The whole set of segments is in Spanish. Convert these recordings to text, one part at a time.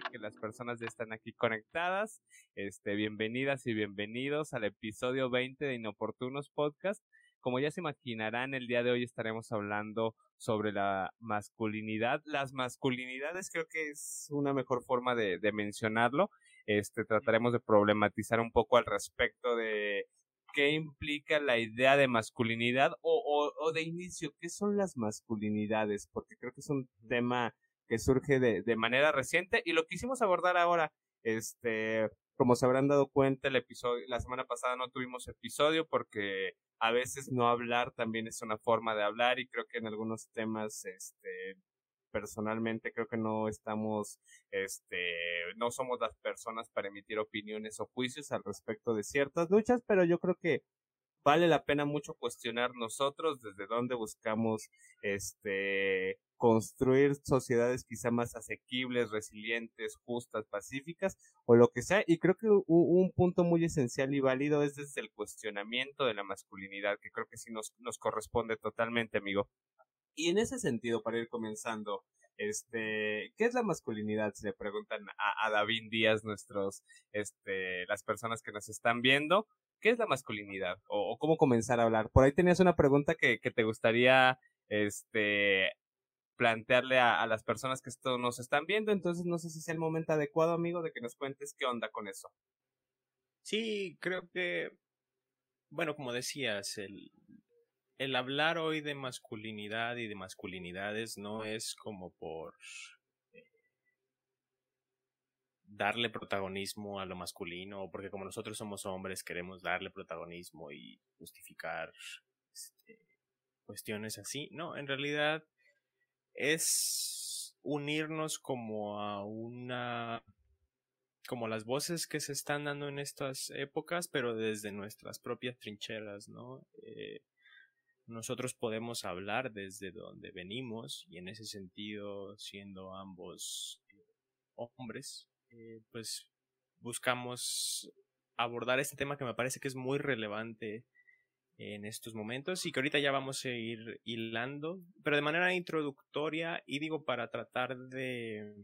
que las personas ya están aquí conectadas. Este, bienvenidas y bienvenidos al episodio 20 de Inoportunos Podcast. Como ya se imaginarán, el día de hoy estaremos hablando sobre la masculinidad. Las masculinidades creo que es una mejor forma de, mencionarlo. Este, trataremos de problematizar un poco al respecto de qué implica la idea de masculinidad o, o, de inicio, qué son las masculinidades, porque creo que es un tema que surge de, de manera reciente y lo quisimos abordar ahora, este, como se habrán dado cuenta, el episodio, la semana pasada no tuvimos episodio porque a veces no hablar también es una forma de hablar y creo que en algunos temas, este, personalmente creo que no estamos, este, no somos las personas para emitir opiniones o juicios al respecto de ciertas luchas, pero yo creo que vale la pena mucho cuestionar nosotros desde dónde buscamos, este, construir sociedades quizá más asequibles, resilientes, justas, pacíficas o lo que sea. Y creo que un punto muy esencial y válido es desde el cuestionamiento de la masculinidad, que creo que sí nos, nos corresponde totalmente, amigo. Y en ese sentido, para ir comenzando, este, ¿qué es la masculinidad? Si le preguntan a, a David Díaz, nuestros, este, las personas que nos están viendo, ¿qué es la masculinidad? O, cómo comenzar a hablar. Por ahí tenías una pregunta que, te gustaría, este, plantearle a, las personas que esto nos están viendo, entonces no sé si es el momento adecuado, amigo, de que nos cuentes qué onda con eso. Sí, creo que, bueno, como decías, el, el hablar hoy de masculinidad y de masculinidades no es como por darle protagonismo a lo masculino, porque como nosotros somos hombres queremos darle protagonismo y justificar este, cuestiones así. No, en realidad es unirnos como a una como las voces que se están dando en estas épocas, pero desde nuestras propias trincheras, ¿no? Eh, nosotros podemos hablar desde donde venimos y en ese sentido, siendo ambos hombres, eh, pues buscamos abordar este tema que me parece que es muy relevante en estos momentos y que ahorita ya vamos a ir hilando, pero de manera introductoria y digo para tratar de,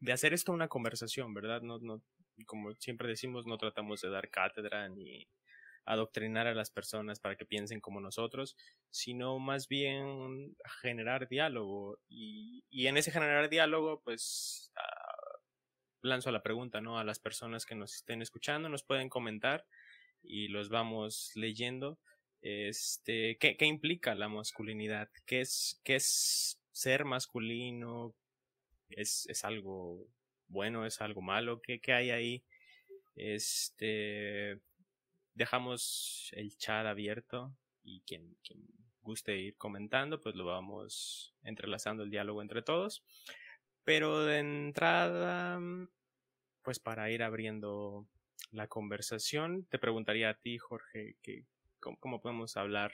de hacer esto una conversación, ¿verdad? No, no, como siempre decimos, no tratamos de dar cátedra ni, adoctrinar a las personas para que piensen como nosotros, sino más bien generar diálogo. Y, y en ese generar diálogo, pues uh, lanzo la pregunta, ¿no? A las personas que nos estén escuchando, nos pueden comentar y los vamos leyendo. Este, ¿qué, implica la masculinidad? ¿Qué es, qué es ser masculino? ¿Es, es algo bueno? ¿Es algo malo? ¿Qué, qué hay ahí? Este, dejamos el chat abierto y quien guste ir comentando, pues lo vamos entrelazando el diálogo entre todos. Pero de entrada, pues para ir abriendo la conversación, te preguntaría a ti, Jorge, que, cómo, cómo podemos hablar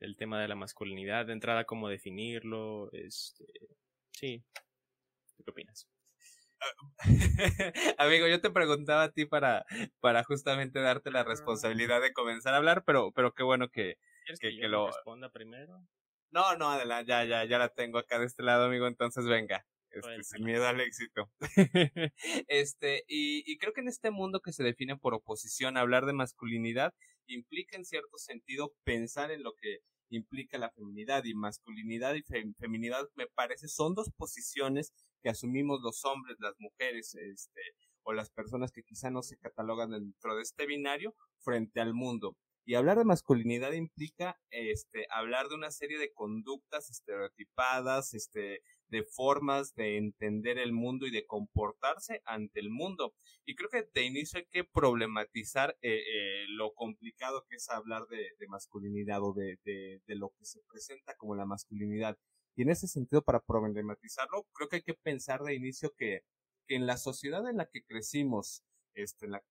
del tema de la masculinidad, de entrada, cómo definirlo, este, sí, ¿qué opinas? Amigo, yo te preguntaba a ti para, para justamente darte la responsabilidad de comenzar a hablar, pero, pero qué bueno que, que, que, que lo responda primero. No, no, adelante, ya, ya, ya la tengo acá de este lado, amigo, entonces venga. Este, bueno, sin miedo al éxito. este, y, y creo que en este mundo que se define por oposición, hablar de masculinidad implica en cierto sentido pensar en lo que implica la feminidad y masculinidad y fem feminidad me parece son dos posiciones que asumimos los hombres, las mujeres, este, o las personas que quizá no se catalogan dentro de este binario frente al mundo. Y hablar de masculinidad implica este hablar de una serie de conductas estereotipadas, este de formas de entender el mundo y de comportarse ante el mundo. Y creo que de inicio hay que problematizar eh, eh, lo complicado que es hablar de, masculinidad o de, de, de lo que se presenta como la masculinidad. Y en ese sentido, para problematizarlo, creo que hay que pensar de inicio que, que en la sociedad en la que crecimos, este, en la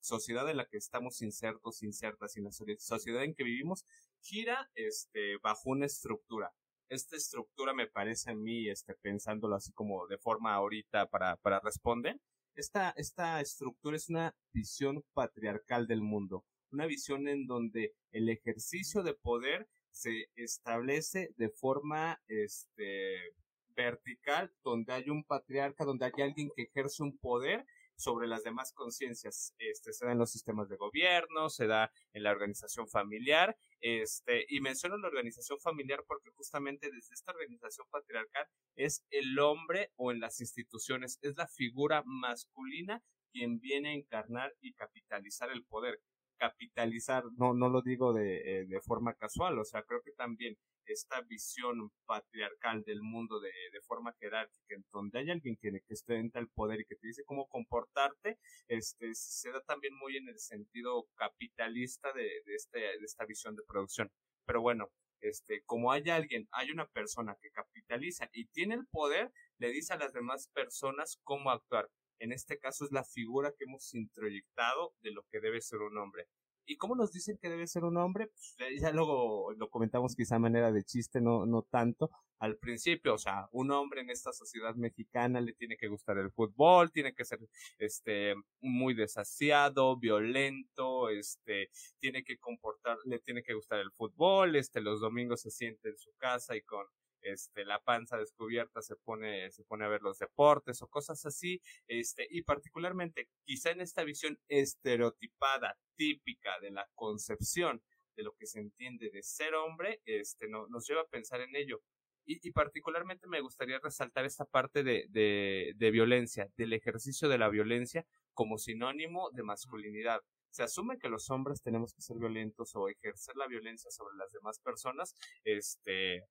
sociedad en la que estamos insertos, insertas, y en la sociedad en que vivimos, gira este, bajo una estructura. Esta estructura me parece a mí, este, pensándolo así como de forma ahorita para, para responder, esta, esta estructura es una visión patriarcal del mundo, una visión en donde el ejercicio de poder se establece de forma este vertical, donde hay un patriarca, donde hay alguien que ejerce un poder sobre las demás conciencias. Este, se da en los sistemas de gobierno, se da en la organización familiar, este, y menciono la organización familiar porque justamente desde esta organización patriarcal es el hombre o en las instituciones, es la figura masculina quien viene a encarnar y capitalizar el poder capitalizar, no, no lo digo de, eh, de, forma casual, o sea, creo que también esta visión patriarcal del mundo de, de forma jerárquica, en donde hay alguien que, que ostenta el poder y que te dice cómo comportarte, este, se da también muy en el sentido capitalista de, de, este, de esta visión de producción. Pero bueno, este, como hay alguien, hay una persona que capitaliza y tiene el poder, le dice a las demás personas cómo actuar. En este caso es la figura que hemos introyectado de lo que debe ser un hombre. ¿Y cómo nos dicen que debe ser un hombre? Pues ya luego lo comentamos quizá manera de chiste, no, no tanto. Al principio, o sea, un hombre en esta sociedad mexicana le tiene que gustar el fútbol, tiene que ser este muy desasiado, violento, este, tiene que comportar, le tiene que gustar el fútbol, este, los domingos se siente en su casa y con este, la panza descubierta se pone, se pone a ver los deportes o cosas así, este, y particularmente quizá en esta visión estereotipada, típica de la concepción de lo que se entiende de ser hombre, este, no, nos lleva a pensar en ello. Y, y particularmente me gustaría resaltar esta parte de, de, de violencia, del ejercicio de la violencia como sinónimo de masculinidad se asume que los hombres tenemos que ser violentos o ejercer la violencia sobre las demás personas, este,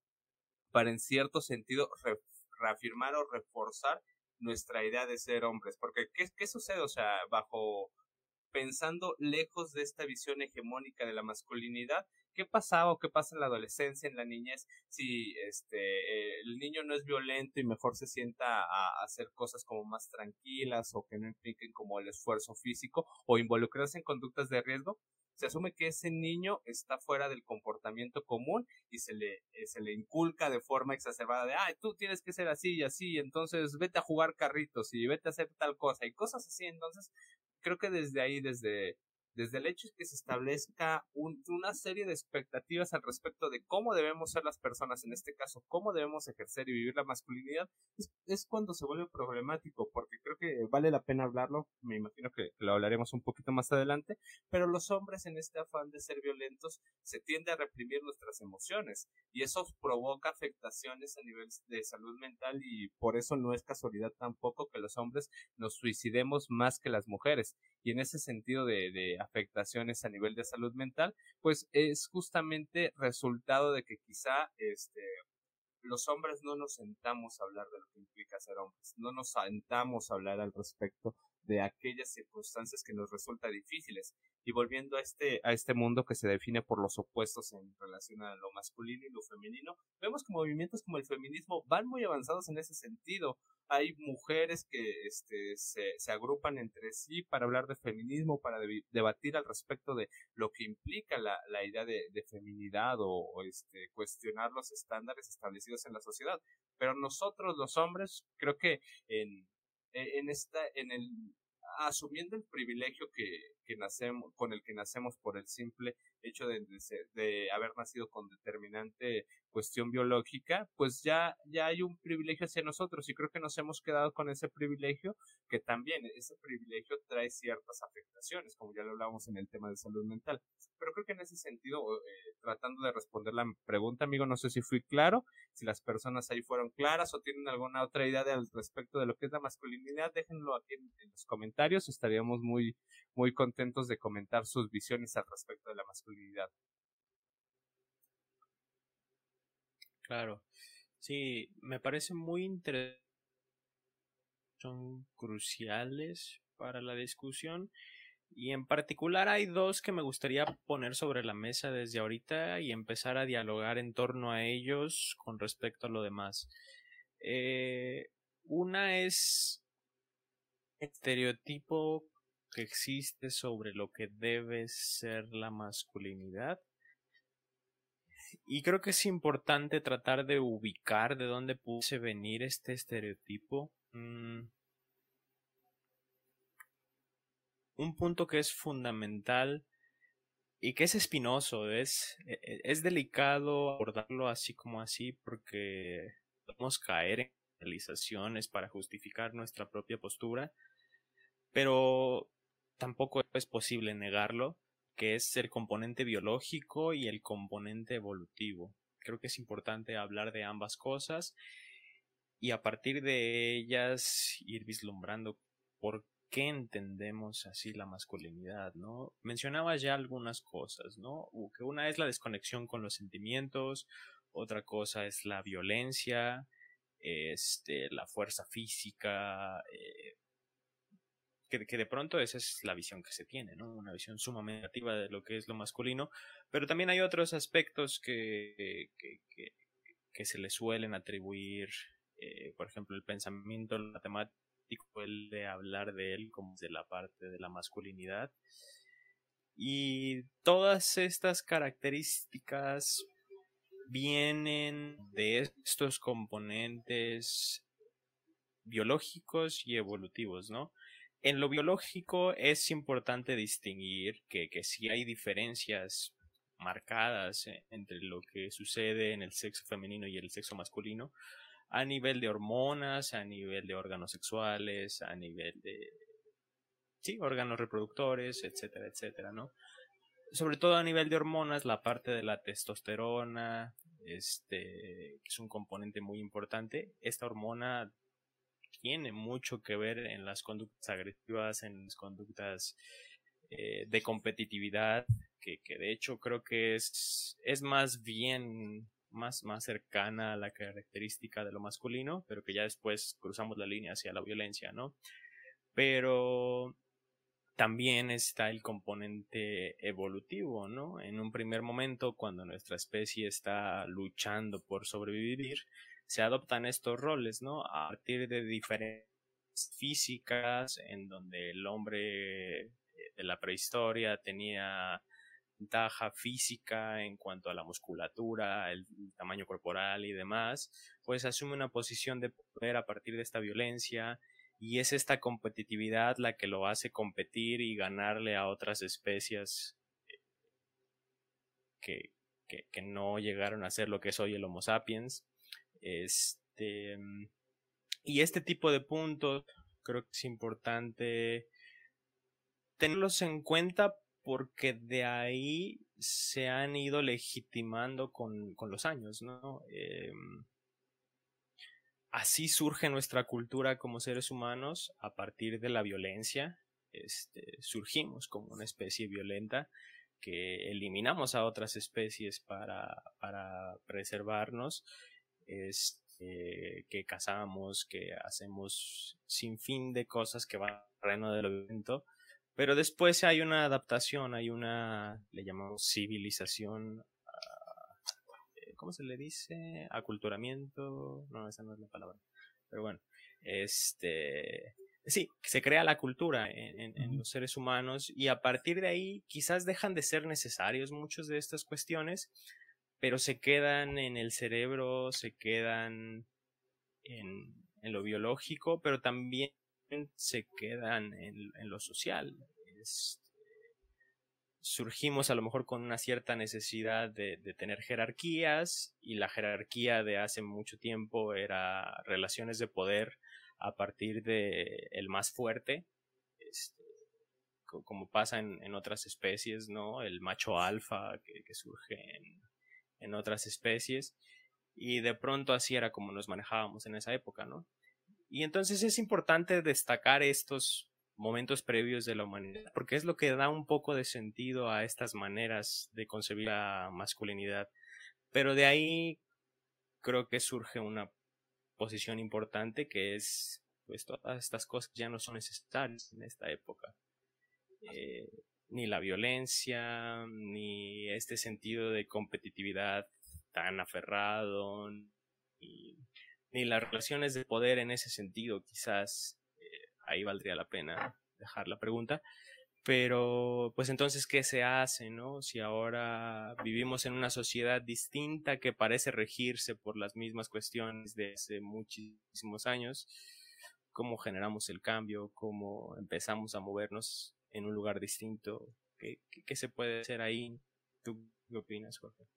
para en cierto sentido reafirmar o reforzar nuestra idea de ser hombres. Porque, ¿qué, ¿qué sucede? O sea, bajo pensando lejos de esta visión hegemónica de la masculinidad, ¿qué pasaba o qué pasa en la adolescencia, en la niñez, si este el niño no es violento y mejor se sienta a, hacer cosas como más tranquilas o que no impliquen como el esfuerzo físico o involucrarse en conductas de riesgo? Se asume que ese niño está fuera del comportamiento común y se le, eh, se le inculca de forma exacerbada de, ay, tú tienes que ser así y así, entonces vete a jugar carritos y vete a hacer tal cosa y cosas así. Entonces, creo que desde ahí, desde, desde el hecho de que se establezca una serie de expectativas al respecto de cómo debemos ser las personas, en este caso, cómo debemos ejercer y vivir la masculinidad, es, cuando se vuelve problemático, porque creo que vale la pena hablarlo, me imagino que lo hablaremos un poquito más adelante, pero los hombres en este afán de ser violentos se tiende a reprimir nuestras emociones y eso provoca afectaciones a nivel de salud mental y por eso no es casualidad tampoco que los hombres nos suicidemos más que las mujeres y en ese sentido de, de afectaciones a nivel de salud mental, pues es justamente resultado de que quizá este los hombres no nos sentamos a hablar de lo que implica ser hombres, no nos sentamos a hablar al respecto de aquellas circunstancias que nos resultan difíciles. Y volviendo a este, a este mundo que se define por los opuestos en relación a lo masculino y lo femenino, vemos que movimientos como el feminismo van muy avanzados en ese sentido. Hay mujeres que este, se, agrupan entre sí para hablar de feminismo, para debatir al respecto de lo que implica la, la idea de, feminidad o, o, este, cuestionar los estándares establecidos en la sociedad. Pero nosotros los hombres, creo que en, en esta, en el, asumiendo el privilegio que, que nacemos, con el que nacemos por el simple hecho de, de, haber nacido con determinante cuestión biológica, pues ya, ya hay un privilegio hacia nosotros y creo que nos hemos quedado con ese privilegio que también ese privilegio trae ciertas afectaciones, como ya lo hablábamos en el tema de salud mental. Pero creo que en ese sentido, eh, tratando de responder la pregunta, amigo, no sé si fui claro, si las personas ahí fueron claras o tienen alguna otra idea al respecto de lo que es la masculinidad, déjenlo aquí en los comentarios, estaríamos muy, muy contentos de comentar sus visiones al respecto de la masculinidad. Claro, sí, me parece muy interesante. Son cruciales para la discusión y en particular hay dos que me gustaría poner sobre la mesa desde ahorita y empezar a dialogar en torno a ellos con respecto a lo demás. Eh, una es estereotipo que existe sobre lo que debe ser la masculinidad. Y creo que es importante tratar de ubicar de dónde puede venir este estereotipo. Mm. Un punto que es fundamental y que es espinoso, es, e, e, es delicado abordarlo así como así porque podemos caer en realizaciones para justificar nuestra propia postura, pero tampoco es posible negarlo, que es el componente biológico y el componente evolutivo. Creo que es importante hablar de ambas cosas y a partir de ellas ir vislumbrando por qué entendemos así la masculinidad, ¿no? Mencionaba ya algunas cosas, ¿no? Que una es la desconexión con los sentimientos, otra cosa es la violencia, este, la fuerza física, eh, que, de pronto esa es la visión que se tiene, ¿no? Una visión sumamente negativa de lo que es lo masculino, pero también hay otros aspectos que, que, se le suelen atribuir, eh, por ejemplo, el pensamiento matemático, el de hablar de él como de la parte de la masculinidad. Y todas estas características vienen de estos componentes biológicos y evolutivos, ¿no? En lo biológico es importante distinguir que, que si hay diferencias marcadas e, entre lo que sucede en el sexo femenino y el sexo masculino, a nivel de hormonas, a nivel de órganos sexuales, a nivel de sí, órganos reproductores, etcétera, etcétera, ¿no? Sobre todo a nivel de hormonas, la parte de la testosterona, este, es un componente muy importante. Esta hormona tiene mucho que ver en las conductas agresivas, en las conductas eh, de competitividad, que, que, de hecho creo que es, es más bien más, más cercana a la característica de lo masculino, pero que ya después cruzamos la línea hacia la violencia, ¿no? Pero también está el componente evolutivo, ¿no? En un primer momento, cuando nuestra especie está luchando por sobrevivir, se adoptan estos roles, ¿no? A partir de diferentes físicas, en donde el hombre eh, de la prehistoria tenía ventaja física en cuanto a la musculatura, el tamaño corporal y demás, pues asume una posición de poder a partir de esta violencia y es esta competitividad la que lo hace competir y ganarle a otras especies eh, que, que, que no llegaron a ser lo que es hoy el Homo sapiens este, y este tipo de puntos creo que es importante tenerlos en cuenta porque de ahí se han ido legitimando con, con los años, ¿no? Em, así surge nuestra cultura como seres humanos a partir de la violencia. Este, surgimos como una especie violenta que eliminamos a otras especies para, para preservarnos este, que cazamos, que hacemos sin fin de cosas que van al terreno del evento. Pero después hay una adaptación, hay una, le llamamos civilización, ah, ¿cómo se le dice? Aculturamiento, no, esa no es la palabra. Pero bueno, este, sí, se crea la cultura en, en, los seres humanos y a partir de ahí quizás dejan de ser necesarios muchas de estas cuestiones pero se quedan en el cerebro, se quedan en, lo biológico, pero también se quedan en, lo social. surgimos a lo mejor con una cierta necesidad de, tener jerarquías y la jerarquía de hace mucho tiempo era relaciones de poder a partir de el más fuerte, este, como pasa en, en, otras especies, ¿no? El macho alfa que, que surge en, en otras especies y de pronto así era como nos manejábamos en esa época, ¿no? Y entonces es importante destacar estos momentos previos de la humanidad, porque es lo que da un poco de sentido a estas maneras de concebir la masculinidad. Pero de ahí creo que surge una posición importante que es, pues todas estas cosas ya no son necesarias en esta época. Eh, ni la violencia, ni este sentido de competitividad tan aferrado, ni, las relaciones de poder en ese sentido, quizás eh, ahí valdría la pena dejar la pregunta. Pero, pues entonces, ¿qué se hace, no? Si ahora vivimos en una sociedad distinta que parece regirse por las mismas cuestiones de hace muchísimos años, ¿cómo generamos el cambio? ¿Cómo empezamos a movernos en un lugar distinto. ¿Qué, qué, se puede hacer ahí? ¿Tú qué opinas, Jorge?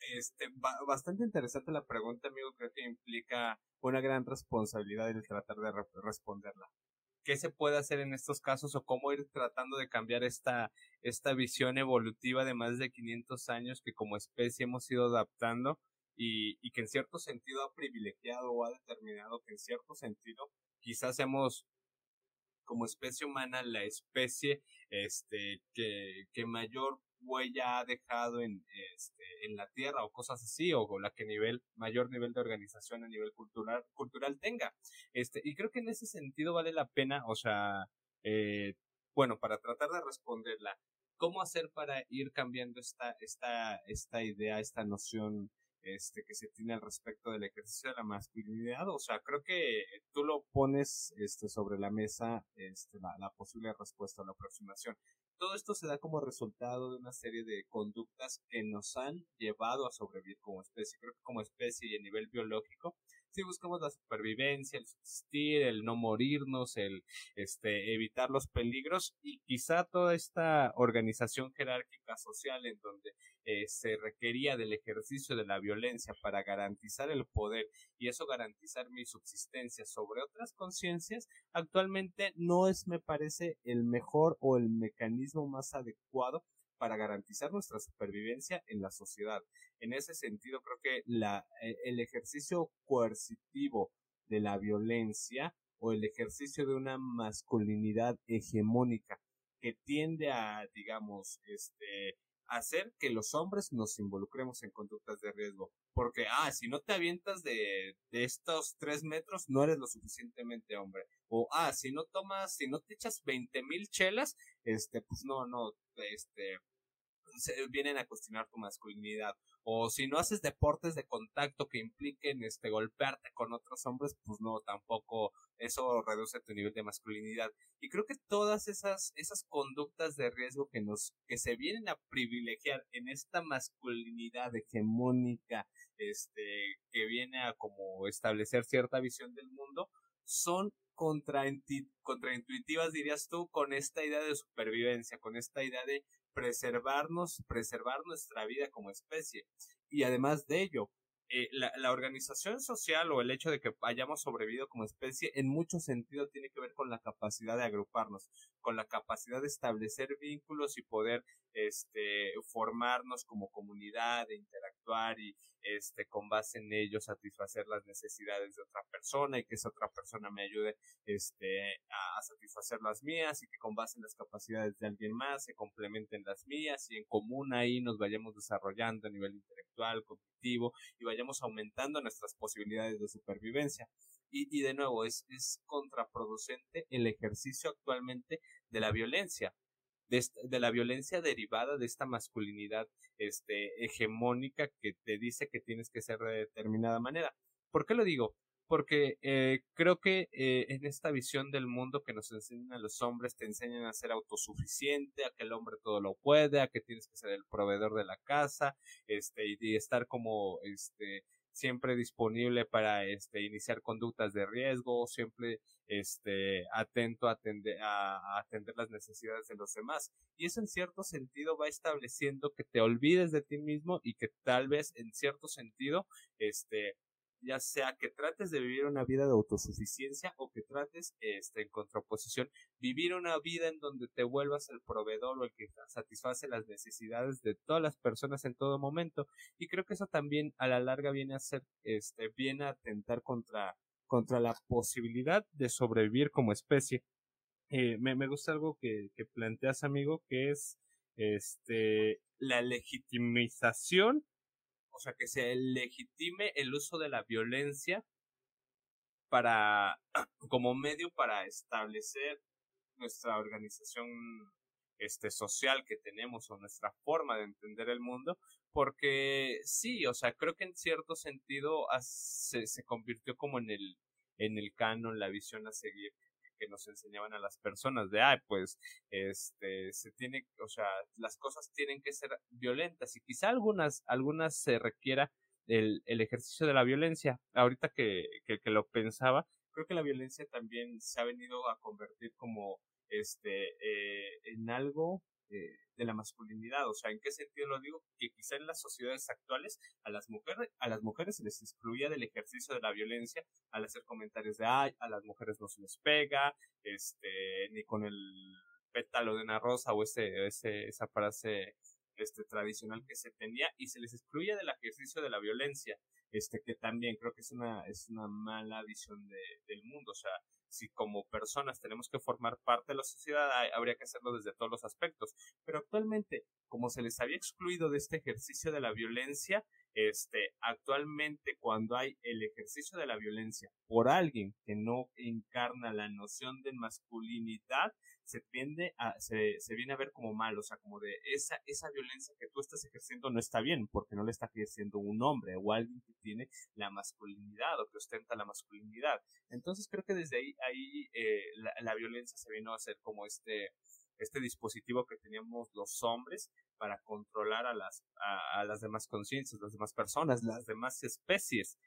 Este, bastante interesante la pregunta, amigo. Creo que implica una gran responsabilidad el tratar de responderla. ¿Qué se puede hacer en estos casos o cómo ir tratando de cambiar esta, esta visión evolutiva de más de 500 años que como especie hemos ido adaptando y, y que en cierto sentido ha privilegiado o ha determinado que en cierto sentido quizás seamos como especie humana la especie este que, que mayor huella ha dejado en, este, en la tierra o cosas así, o, la que nivel, mayor nivel de organización a nivel cultural, cultural tenga. Este, y creo que en ese sentido vale la pena, o sea, eh, bueno, para tratar de responderla, ¿cómo hacer para ir cambiando esta, esta, esta idea, esta noción este, que se tiene al respecto del ejercicio de la masculinidad. O sea, creo que tú lo pones este, sobre la mesa este, la, la posible respuesta o la aproximación. Todo esto se da como resultado de una serie de conductas que nos han llevado a sobrevivir como especie. Creo que como especie y a nivel biológico si buscamos la supervivencia, el subsistir, el no morirnos, el este, evitar los peligros y quizá toda esta organización jerárquica social en donde eh, se requería del ejercicio de la violencia para garantizar el poder y eso garantizar mi subsistencia sobre otras conciencias, actualmente no es, me parece, el mejor o el mecanismo más adecuado para garantizar nuestra supervivencia en la sociedad. En ese sentido, creo que la, eh, el ejercicio coercitivo de la violencia o el ejercicio de una masculinidad hegemónica que tiende a, digamos, este, hacer que los hombres nos involucremos en conductas de riesgo. Porque, ah, si no te avientas de, de estos tres metros, no eres lo suficientemente hombre. O, ah, si no tomas, si no te echas veinte mil chelas, este, pues no, no, este, vienen a cuestionar tu masculinidad. O si no haces deportes de contacto que impliquen este golpearte con otros hombres, pues no, tampoco eso reduce tu nivel de masculinidad. Y creo que todas esas, esas conductas de riesgo que nos, que se vienen a privilegiar en esta masculinidad hegemónica, este, que viene a como establecer cierta visión del mundo, son contraintuitivas, dirías tú, con esta idea de supervivencia, con esta idea de preservarnos, preservar nuestra vida como especie. Y además de ello, eh, la, la, organización social o el hecho de que hayamos sobrevivido como especie en mucho sentido tiene que ver con la capacidad de agruparnos, con la capacidad de establecer vínculos y poder este formarnos como comunidad, de interactuar y este con base en ello satisfacer las necesidades de otra persona y que esa otra persona me ayude este a, satisfacer las mías y que con base en las capacidades de alguien más se complementen las mías y en común ahí nos vayamos desarrollando a nivel intelectual, cognitivo y vayamos aumentando nuestras posibilidades de supervivencia. Y, y de nuevo, es, es contraproducente el ejercicio actualmente de la violencia de, la violencia derivada de esta masculinidad este, hegemónica que te dice que tienes que ser de determinada manera. ¿Por qué lo digo? Porque eh, creo que eh, en esta visión del mundo que nos enseñan a los hombres, te enseñan a ser autosuficiente, a que el hombre todo lo puede, a que tienes que ser el proveedor de la casa, este, y estar como este siempre disponible para este iniciar conductas de riesgo, siempre este atento a atender, a, atender las necesidades de los demás. Y eso en cierto sentido va estableciendo que te olvides de ti mismo y que tal vez en cierto sentido este ya sea que trates de vivir una vida de autosuficiencia o que trates, este, en contraposición, vivir una vida en donde te vuelvas el proveedor o el que satisface las necesidades de todas las personas en todo momento. Y creo que eso también a la larga viene a ser, este, viene a atentar contra, contra la posibilidad de sobrevivir como especie. Eh, me, me gusta algo que, que planteas, amigo, que es, este, la legitimización o sea, que se legitime el uso de la violencia para, como medio para establecer nuestra organización este social que tenemos o nuestra forma de entender el mundo porque sí o sea creo que en cierto sentido se, se convirtió como en el en el canon la visión a seguir que nos enseñaban a las personas de, ay, pues, este, se tiene, o sea, las cosas tienen que ser violentas y quizá algunas, algunas se requiera el, el ejercicio de la violencia. Ahorita que, que, que lo pensaba, creo que la violencia también se ha venido a convertir como, este, eh, en algo eh, de la masculinidad. O sea, ¿en qué sentido lo digo? Que quizá en las sociedades actuales a las mujeres, a las mujeres se les excluía del ejercicio de la violencia al hacer comentarios de ay, a las mujeres no se les pega, este, ni con el pétalo de una rosa o ese, ese, esa frase este tradicional que se tenía y se les excluye del ejercicio de la violencia este que también creo que es una es una mala visión de, del mundo o sea si como personas tenemos que formar parte de la sociedad, habría que hacerlo desde todos los aspectos. Pero actualmente, como se les había excluido de este ejercicio de la violencia, este, actualmente cuando hay el ejercicio de la violencia por alguien que no encarna la noción de masculinidad, se tiende a, se, se viene a ver como mal, o sea, como de esa, esa violencia que tú estás ejerciendo no está bien, porque no le está ejerciendo un hombre o alguien que tiene la masculinidad o que ostenta la masculinidad. Entonces creo que desde ahí, ahí eh, la, la violencia se vino a hacer como este, este dispositivo que teníamos los hombres para controlar a las, a, las demás conciencias, las demás personas, las demás especies.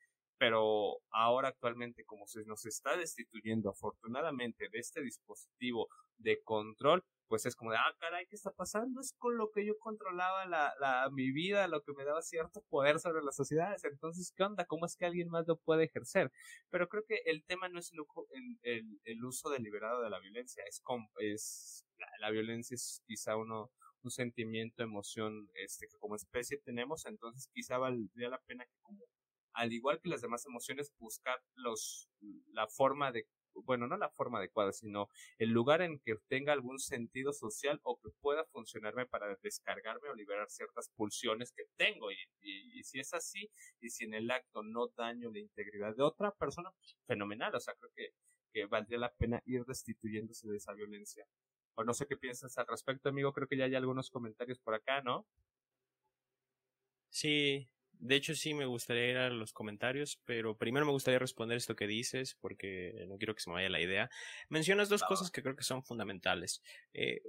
Pero ahora actualmente, como se nos está destituyendo afortunadamente de este dispositivo de control, pues es como de, ah, caray, ¿qué está pasando? Es con lo que yo controlaba la, la, mi vida, lo que me daba cierto poder sobre las sociedades. Entonces, ¿qué onda? ¿Cómo es que alguien más lo puede ejercer? Pero creo que el tema no es el, el, uso deliberado de la violencia, es, es la, violencia es quizá uno, un sentimiento, emoción, este, que como especie tenemos, entonces quizá valdría la pena que al igual que las demás emociones, buscar los, la forma de, bueno, no la forma adecuada, sino el lugar en que tenga algún sentido social o que pueda funcionarme para descargarme o liberar ciertas pulsiones que tengo. Y, si es así, y si en el acto no daño la integridad de otra persona, fenomenal. O sea, creo que, que valdría la pena ir destituyéndose de esa violencia. O no sé qué piensas al respecto, amigo. Creo que ya hay algunos comentarios por acá, ¿no? Sí, de hecho sí me gustaría ir a los comentarios, pero primero me gustaría responder esto que dices, porque no quiero que se me vaya la idea. Mencionas dos cosas que creo que son fundamentales. Eh,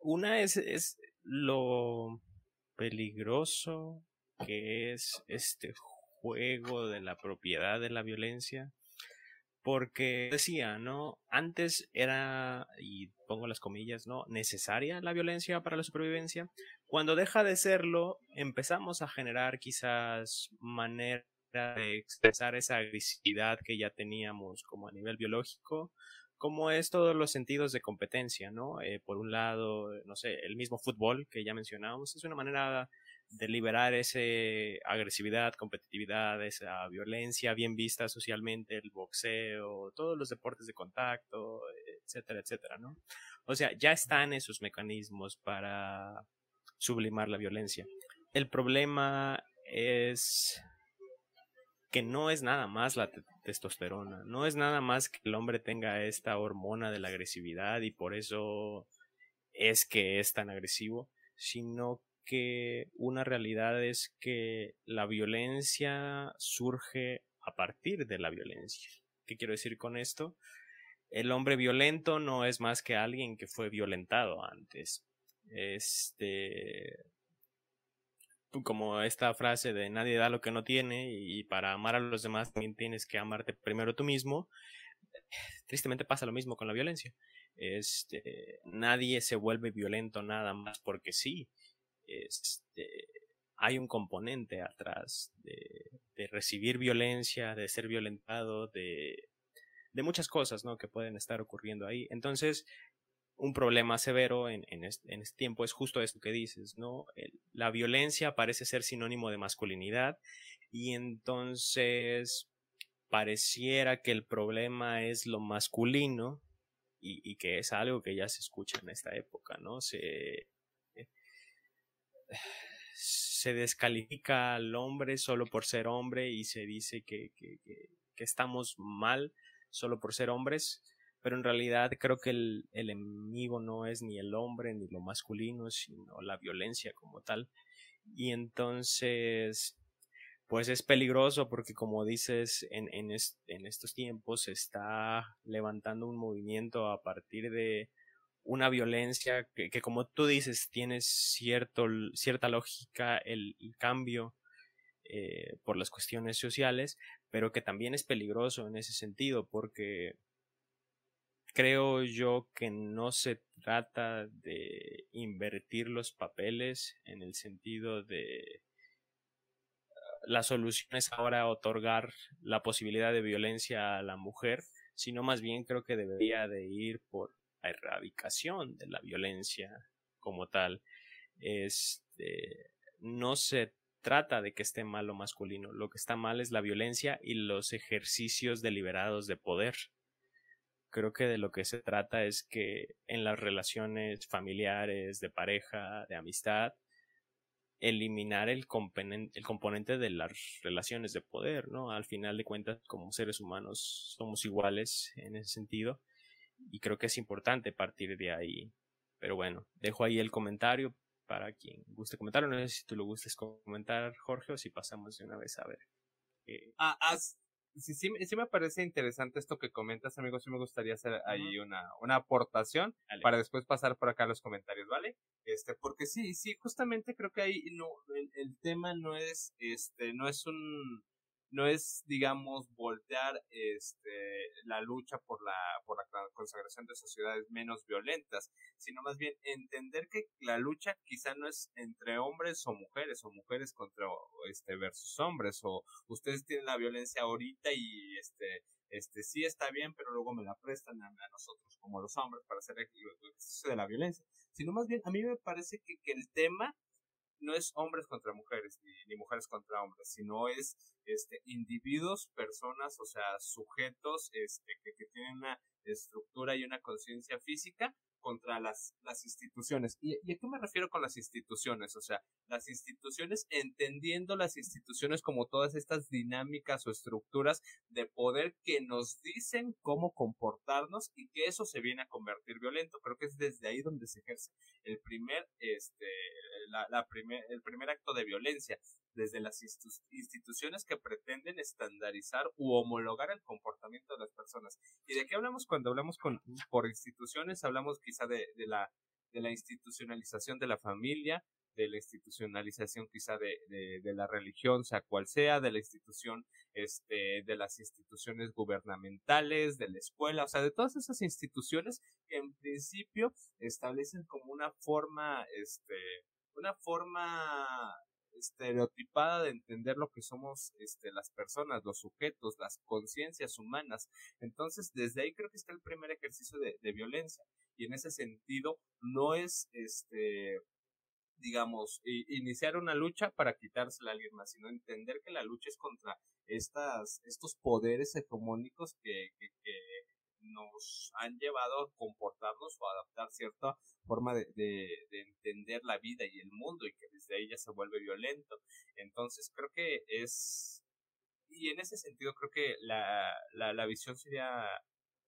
una es, es lo peligroso que es este juego de la propiedad de la violencia porque decía, ¿no? Antes era, y pongo las comillas, ¿no? Necesaria la violencia para la supervivencia. Cuando deja de serlo, empezamos a generar quizás manera de expresar esa agresividad que ya teníamos como a nivel biológico, como es todos los sentidos de competencia, ¿no? Eh, por un lado, no sé, el mismo fútbol que ya mencionábamos, es una manera de liberar esa agresividad, competitividad, esa violencia bien vista socialmente, el boxeo, todos los deportes de contacto, etcétera, etcétera, ¿no? O sea, ya están esos mecanismos para sublimar la violencia. El problema es que no es nada más la testosterona, no es nada más que el hombre tenga esta hormona de la agresividad y por eso es que es tan agresivo, sino que una realidad es que la violencia surge a partir de la violencia. ¿Qué quiero decir con esto? El hombre violento no es más que alguien que fue violentado antes. Este como esta frase de nadie da lo que no tiene y para amar a los demás también tienes que amarte primero tú mismo. Tristemente pasa lo mismo con la violencia. Este, nadie se vuelve violento nada más porque sí este, hay un componente atrás de, recibir violencia, de ser violentado, de, de muchas cosas ¿no? que pueden estar ocurriendo ahí. Entonces, un problema severo en, en, este, tiempo es justo esto que dices, ¿no? la violencia parece ser sinónimo de masculinidad y entonces pareciera que el problema es lo masculino y, y, que es algo que ya se escucha en esta época, ¿no? Se, se descalifica al hombre solo por ser hombre y se dice que, que, que, estamos mal solo por ser hombres, pero en realidad creo que el, el, enemigo no es ni el hombre ni lo masculino, sino la violencia como tal. Y entonces, pues es peligroso porque como dices, en, en, estos tiempos se está levantando un movimiento a partir de una violencia que, que, como tú dices tiene cierto, cierta lógica el, cambio eh, por las cuestiones sociales, pero que también es peligroso en ese sentido porque creo yo que no se trata de invertir los papeles en el sentido de la solución es ahora otorgar la posibilidad de violencia a la mujer, sino más bien creo que debería de ir por la erradicación de la violencia como tal. Este, no se trata de que esté mal lo masculino, lo que está mal es la violencia y los ejercicios deliberados de poder. Creo que de lo que se trata es que en las relaciones familiares, de pareja, de amistad, eliminar el, componente, el componente de las relaciones de poder, ¿no? Al final de cuentas, como seres humanos, somos iguales en ese sentido y creo que es importante partir de ahí. Pero bueno, dejo ahí el comentario para quien guste comentar. No sé si tú lo gustes comentar, Jorge, o si pasamos de una vez a ver. Ah, sí, sí, sí, me parece interesante esto que comentas, amigo. Sí me gustaría hacer ahí una, una aportación para después pasar por acá los comentarios, ¿vale? Este, porque sí, sí, justamente creo que ahí no, el, el tema no es, este, no es un, no es, digamos, voltear este, la lucha por la, por la consagración de sociedades menos violentas, sino más bien entender que la lucha quizá no es entre hombres o mujeres, o mujeres contra este versus hombres, o ustedes tienen la violencia ahorita y este este sí está bien, pero luego me la prestan a, nosotros como los hombres para hacer el ejercicio de la violencia, sino más bien a mí me parece que, que el tema no es hombres contra mujeres ni, mujeres contra hombres, sino es este individuos, personas, o sea, sujetos este que, que tienen una estructura y una conciencia física contra las, las instituciones. ¿Y, ¿Y, a qué me refiero con las instituciones? O sea, las instituciones, entendiendo las instituciones como todas estas dinámicas o estructuras de poder que nos dicen cómo comportarnos y que eso se viene a convertir violento. Creo que es desde ahí donde se ejerce el primer, este, la, la primer, el primer acto de violencia desde las instituciones que pretenden estandarizar u homologar el comportamiento de las personas. ¿Y de qué hablamos cuando hablamos con, por instituciones? Hablamos quizá de, de, la, de la institucionalización de la familia, de la institucionalización quizá de, de, de, la religión, sea cual sea, de la institución, este, de las instituciones gubernamentales, de la escuela, o sea, de todas esas instituciones que en principio establecen como una forma, este, una forma estereotipada de entender lo que somos este, las personas, los sujetos, las conciencias humanas. Entonces, desde ahí creo que está el primer ejercicio de, de violencia. Y en ese sentido, no es este digamos, iniciar una lucha para quitársela a alguien más, sino entender que la lucha es contra estas, estos poderes hegemónicos que, que, que nos han llevado a comportarnos o a adaptar cierta forma de, de, entender la vida y el mundo y que desde ahí ya se vuelve violento. Entonces creo que es... Y en ese sentido creo que la, la, la visión sería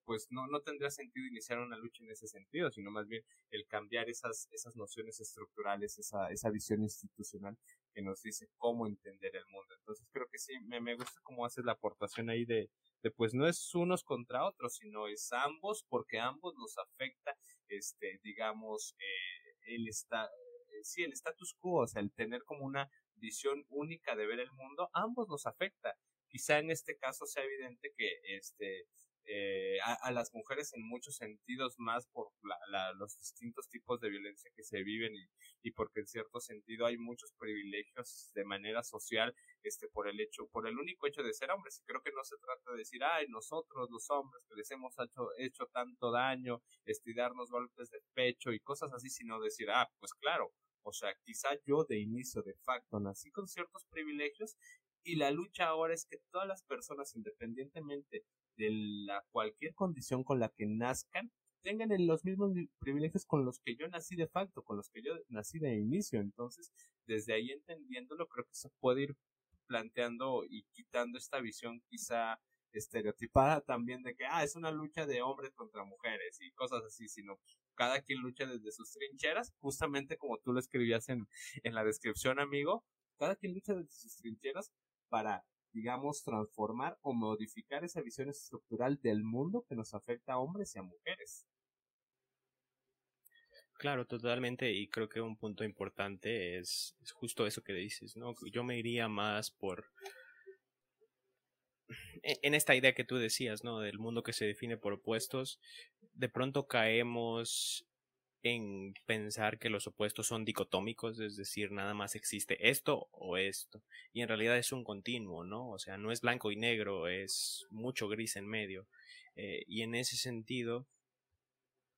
pues no, no tendría sentido iniciar una lucha en ese sentido, sino más bien el cambiar esas, esas nociones estructurales, esa, esa visión institucional que nos dice cómo entender el mundo. Entonces creo que sí, me, me gusta cómo haces la aportación ahí de, de pues no es unos contra otros, sino es ambos, porque ambos nos afecta, este, digamos, eh, el esta, eh, sí, el status quo, o sea, el tener como una visión única de ver el mundo, ambos nos afecta. Quizá en este caso sea evidente que este eh, a, las mujeres en muchos sentidos más por la, los distintos tipos de violencia que se viven y, y, porque en cierto sentido hay muchos privilegios de manera social este por el hecho por el único hecho de ser hombres. Y creo que no se trata de decir ay nosotros los hombres que les hemos hecho, hecho tanto daño darnos golpes de pecho y cosas así sino decir ah pues claro o sea quizá yo de inicio de facto nací con ciertos privilegios y la lucha ahora es que todas las personas, independientemente de la cualquier condición con la que nazcan, tengan los mismos privilegios con los que yo nací de facto, con los que yo nací de inicio. Entonces, desde ahí entendiéndolo, creo que se puede ir planteando y quitando esta visión quizá estereotipada también de que, ah, es una lucha de hombres contra mujeres y cosas así, sino cada quien lucha desde sus trincheras, justamente como tú lo escribías en, en la descripción, amigo, cada quien lucha desde sus trincheras para, digamos, transformar o modificar esa visión estructural del mundo que nos afecta a hombres y a mujeres. Claro, totalmente, y creo que un punto importante es, justo eso que dices, ¿no? Yo me iría más por e, en esta idea que tú decías, ¿no? Del mundo que se define por opuestos, de pronto caemos en pensar que los opuestos son dicotómicos, es decir, nada más existe esto o esto, y en realidad es un continuo, ¿no? O sea, no es blanco y negro, es mucho gris en medio, eh, y en ese sentido,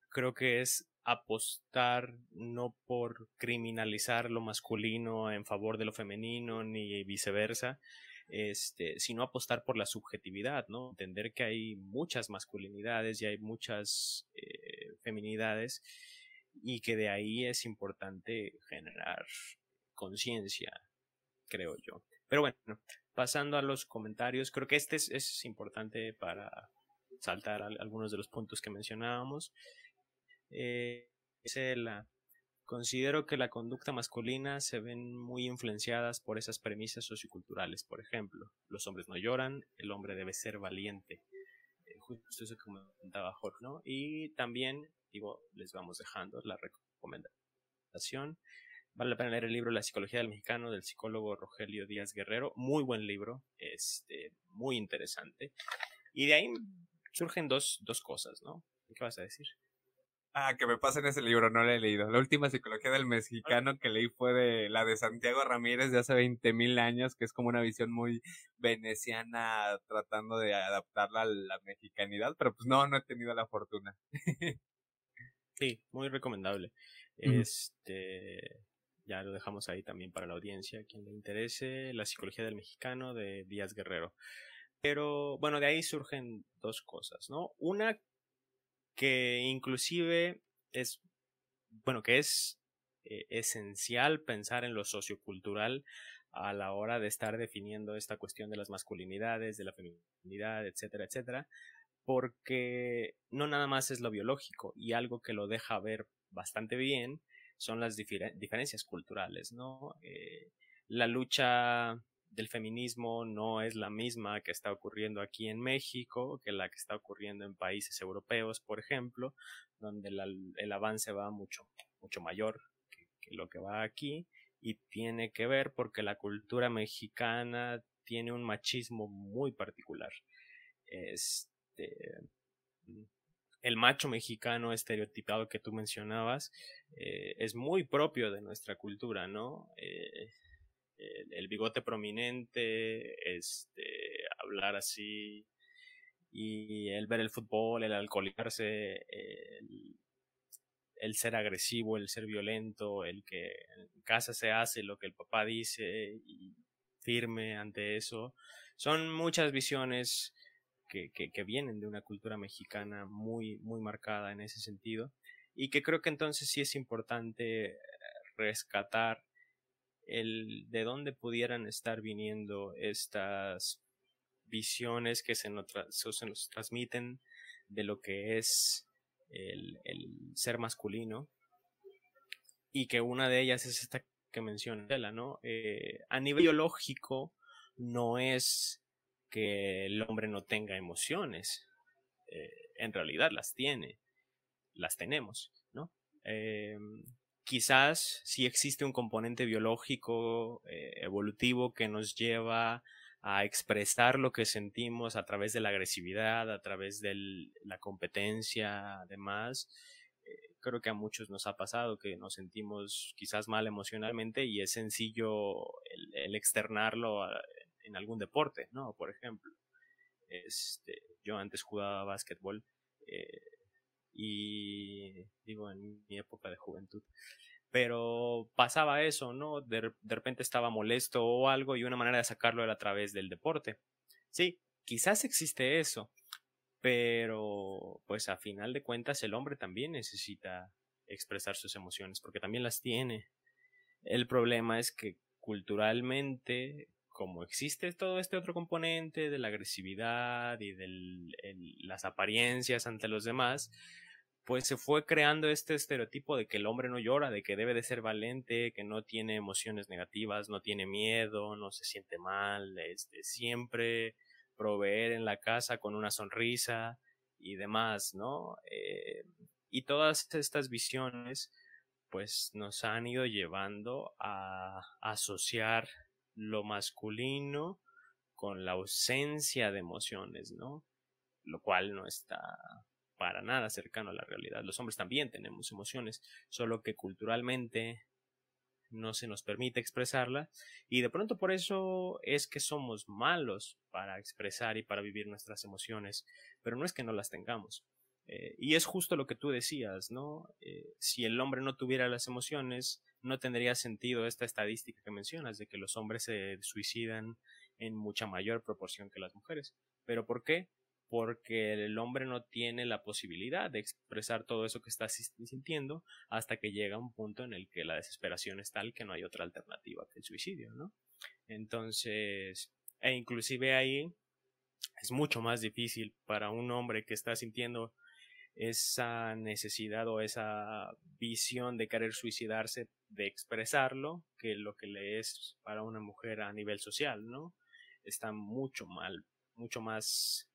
creo que es apostar no por criminalizar lo masculino en favor de lo femenino ni viceversa, este, sino apostar por la subjetividad, ¿no? Entender que hay muchas masculinidades y hay muchas eh, feminidades y que de ahí es importante generar conciencia, creo yo. Pero bueno, pasando a los comentarios, creo que este es, importante para saltar algunos de los puntos que mencionábamos. Eh, la, considero que la conducta masculina se ven muy influenciadas por esas premisas socioculturales. Por ejemplo, los hombres no lloran, el hombre debe ser valiente. Justo eso que comentaba Jorge, ¿no? Y también digo, les vamos dejando la recomendación. Vale la pena leer el libro La psicología del mexicano del psicólogo Rogelio Díaz Guerrero. Muy buen libro, este, muy interesante. Y de ahí surgen dos, dos cosas, ¿no? ¿Qué vas a decir? Ah, que me pasen ese libro, no lo he leído. La última psicología del mexicano que leí fue de la de Santiago Ramírez de hace 20 mil años, que es como una visión muy veneciana tratando de adaptarla a la mexicanidad, pero pues no, no he tenido la fortuna. Sí, muy recomendable. Este, ya lo dejamos ahí también para la audiencia, quien le interese, La psicología del mexicano de Díaz Guerrero. Pero bueno, de ahí surgen dos cosas, ¿no? Una que inclusive es, bueno, que es eh, esencial pensar en lo sociocultural a la hora de estar definiendo esta cuestión de las masculinidades, de la feminidad, etcétera, etcétera, porque no nada más es lo biológico y algo que lo deja ver bastante bien son las diferencias culturales, ¿no? Eh, la lucha del feminismo no es la misma que está ocurriendo aquí en México que la que está ocurriendo en países europeos, por ejemplo, donde el avance va mucho, mucho mayor que, lo que va aquí y tiene que ver porque la cultura mexicana tiene un machismo muy particular. Es, este, el macho mexicano estereotipado que tú mencionabas eh, es muy propio de nuestra cultura, ¿no? Eh, el, bigote prominente, este, hablar así y el ver el fútbol, el alcoholizarse, el, ser agresivo, el ser violento, el que en casa se hace lo que el papá dice y firme ante eso. Son muchas visiones que, vienen de una cultura mexicana muy, muy marcada en ese sentido y que creo que entonces sí es importante rescatar el de dónde pudieran estar viniendo estas visiones que se nos, se nos transmiten de lo que es el, ser masculino y que una de ellas es esta que menciona ¿no? Eh, a nivel biológico no es que el hombre no tenga emociones. Eh, en realidad las tiene, las tenemos, ¿no? Eh, quizás si existe un componente biológico eh, evolutivo que nos lleva a expresar lo que sentimos a través de la agresividad, a través de la competencia, además, creo que a muchos nos ha pasado que nos sentimos quizás mal emocionalmente y es sencillo el, externarlo en algún deporte, ¿no? Por ejemplo, este, yo antes jugaba básquetbol eh, y digo en mi época de juventud, pero pasaba eso, ¿no? De, repente estaba molesto o algo y una manera de sacarlo era a través del deporte. Sí, quizás existe eso, pero pues a final de cuentas el hombre también necesita expresar sus emociones porque también las tiene. El problema es que culturalmente como existe todo este otro componente de la agresividad y de las apariencias ante los demás, pues se fue creando este estereotipo de que el hombre no llora, de que debe de ser valiente, que no tiene emociones negativas, no tiene miedo, no se siente mal, este, siempre proveer en la casa con una sonrisa y demás, ¿no? Eh, y todas estas visiones pues nos han ido llevando a asociar lo masculino con la ausencia de emociones, ¿no? Lo cual no está, para nada cercano a la realidad. Los hombres también tenemos emociones, solo que culturalmente no se nos permite expresarla y de pronto por eso es que somos malos para expresar y para vivir nuestras emociones, pero no es que no las tengamos. Eh, y es justo lo que tú decías, ¿no? Eh, si el hombre no tuviera las emociones, no tendría sentido esta estadística que mencionas de que los hombres se suicidan en mucha mayor proporción que las mujeres. ¿Pero por qué? Porque el hombre no tiene la posibilidad de expresar todo eso que está sintiendo hasta que llega un punto en el que la desesperación es tal que no hay otra alternativa que el suicidio, ¿no? Entonces, e inclusive ahí es mucho más difícil para un hombre que está sintiendo esa necesidad o esa visión de querer suicidarse, de expresarlo, que lo que le es para una mujer a nivel social, ¿no? Está mucho mal, mucho más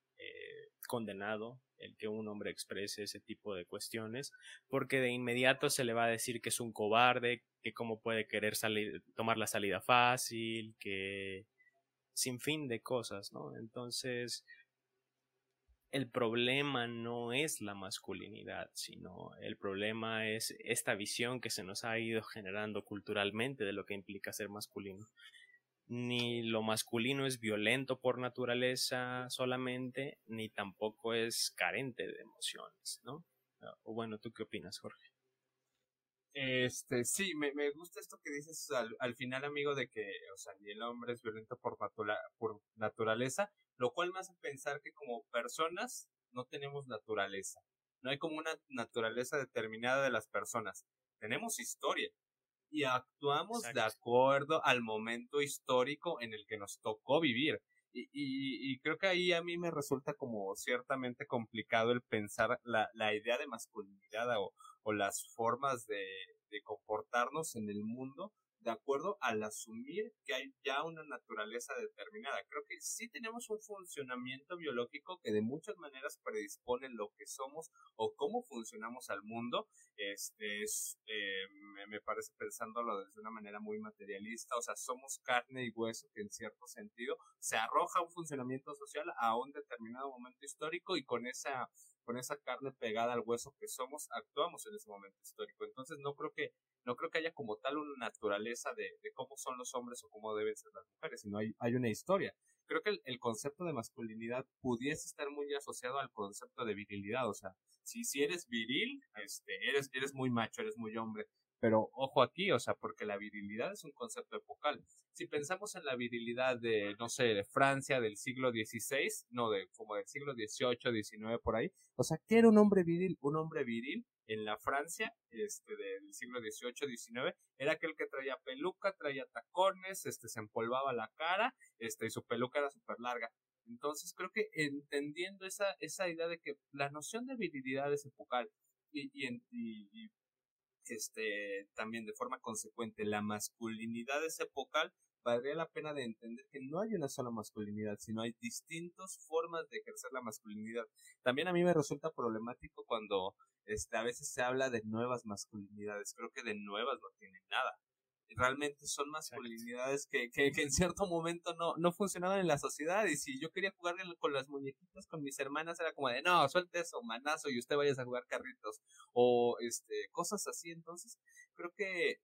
condenado el que un hombre exprese ese tipo de cuestiones, porque de inmediato se le va a decir que es un cobarde, que cómo puede querer salir, tomar la salida fácil, que sin fin de cosas, ¿no? Entonces, el problema no es la masculinidad, sino el problema es esta visión que se nos ha ido generando culturalmente de lo que implica ser masculino. Ni lo masculino es violento por naturaleza solamente, ni tampoco es carente de emociones, ¿no? O bueno, ¿tú qué opinas, Jorge? Este, sí, me, me gusta esto que dices al, al, final, amigo, de que, o sea, ni el hombre es violento por, por naturaleza, lo cual me hace pensar que como personas no tenemos naturaleza. No hay como una naturaleza determinada de las personas. Tenemos historia y actuamos de acuerdo al momento histórico en el que nos tocó vivir. Y, y, y, creo que ahí a mí me resulta como ciertamente complicado el pensar la, la idea de masculinidad o, o las formas de, de comportarnos en el mundo de acuerdo al asumir que hay ya una naturaleza determinada. Creo que sí tenemos un funcionamiento biológico que de muchas maneras predispone lo que somos o cómo funcionamos al mundo. Este es, eh, me, parece pensándolo desde una manera muy materialista, o sea, somos carne y hueso que en cierto sentido se arroja un funcionamiento social a un determinado momento histórico y con esa con esa carne pegada al hueso que somos, actuamos en ese momento histórico. Entonces no creo que, no creo que haya como tal una naturaleza de, cómo son los hombres o cómo deben ser las mujeres, sino hay, hay una historia. Creo que el, el, concepto de masculinidad pudiese estar muy asociado al concepto de virilidad, o sea, si, si eres viril, este, eres, eres muy macho, eres muy hombre, pero ojo aquí, o sea, porque la virilidad es un concepto epocal. Si pensamos en la virilidad de, no sé, de Francia del siglo XVI, no, de como del siglo XVIII, XIX por ahí, o sea, ¿qué era un hombre viril? Un hombre viril en la Francia este, del siglo XVIII, XIX, era aquel que traía peluca, traía tacones, este, se empolvaba la cara, este, y su peluca era súper larga. Entonces creo que entendiendo esa, esa idea de que la noción de virilidad es epocal y, y, y este, también de forma consecuente la masculinidad es epocal, valdría la pena de entender que no hay una sola masculinidad, sino hay distintas formas de ejercer la masculinidad. También a mí me resulta problemático cuando este, a veces se habla de nuevas masculinidades. Creo que de nuevas no tienen nada. Realmente son masculinidades que, que, que, en cierto momento no, no funcionaban en la sociedad y si yo quería jugar con las muñequitas con mis hermanas era como de no, suelte eso, manazo y usted vayas a jugar carritos o este cosas así, entonces creo que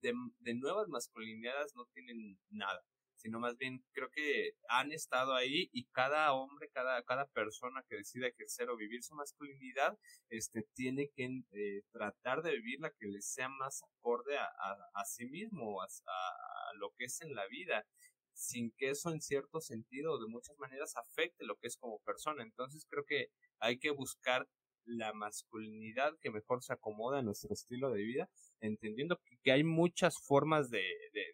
de, de nuevas masculinidades no tienen nada sino más bien creo que han estado ahí y cada hombre, cada, cada persona que decida ejercer o vivir su masculinidad, este, tiene que eh, tratar de vivir la que le sea más acorde a, a, sí mismo, a, a, lo que es en la vida sin que eso en cierto sentido de muchas maneras afecte lo que es como persona. Entonces creo que hay que buscar la masculinidad que mejor se acomoda a nuestro estilo de vida, entendiendo que, hay muchas formas de,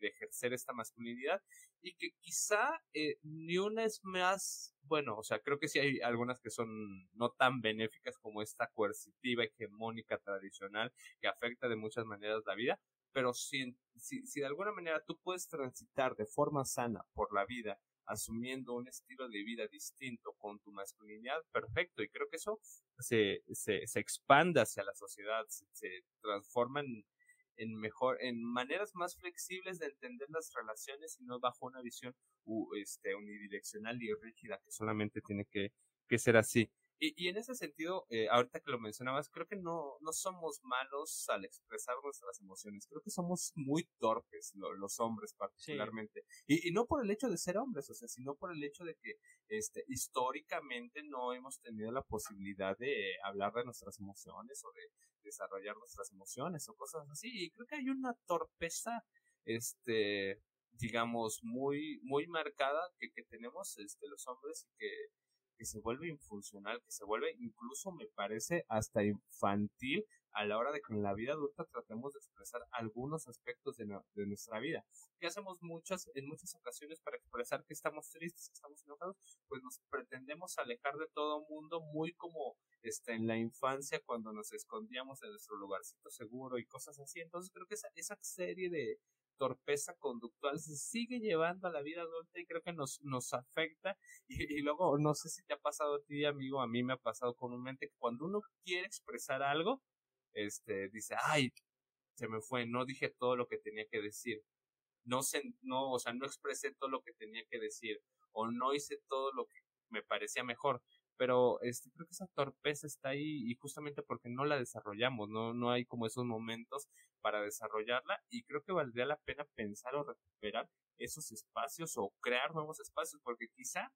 ejercer esta masculinidad y que quizá eh, ni una es más, bueno, o sea, creo que sí hay algunas que son no tan benéficas como esta coercitiva, hegemónica, tradicional, que afecta de muchas maneras la vida, pero si, si, si de alguna manera tú puedes transitar de forma sana por la vida asumiendo un estilo de vida distinto con tu masculinidad, perfecto. Y creo que eso se, se, se expande hacia la sociedad, se, transforma en, en, mejor, en maneras más flexibles de entender las relaciones y no bajo una visión este, unidireccional y rígida que solamente tiene que, que ser así. Y, en ese sentido, eh, ahorita que lo mencionabas, creo que no, no somos malos al expresar nuestras emociones. Creo que somos muy torpes, los hombres particularmente. Y, y, no por el hecho de ser hombres, o sea, sino por el hecho de que este, históricamente no hemos tenido la posibilidad de hablar de nuestras emociones o de desarrollar nuestras emociones o cosas así. Y creo que hay una torpeza, este, digamos, muy, muy marcada que, que tenemos este, los hombres y que que se vuelve infuncional, que se vuelve incluso me parece hasta infantil a la hora de que en la vida adulta tratemos de expresar algunos aspectos de, nuestra vida. ¿Qué hacemos muchas, en muchas ocasiones para expresar que estamos tristes, que estamos enojados? Pues nos pretendemos alejar de todo mundo muy como este, en la infancia cuando nos escondíamos en nuestro lugarcito seguro y cosas así. Entonces creo que esa, esa serie de, torpeza conductual se sigue llevando a la vida adulta y creo que nos, nos afecta. Y, luego, no sé si te ha pasado a ti, amigo, a mí me ha pasado comúnmente que cuando uno quiere expresar algo, este, dice, ay, se me fue, no dije todo lo que tenía que decir. No sé, no, o sea, no expresé todo lo que tenía que decir. O no hice todo lo que me parecía mejor pero este creo que esa torpeza está ahí y justamente porque no la desarrollamos, no no hay como esos momentos para desarrollarla y creo que valdría la pena pensar o recuperar esos espacios o crear nuevos espacios porque quizá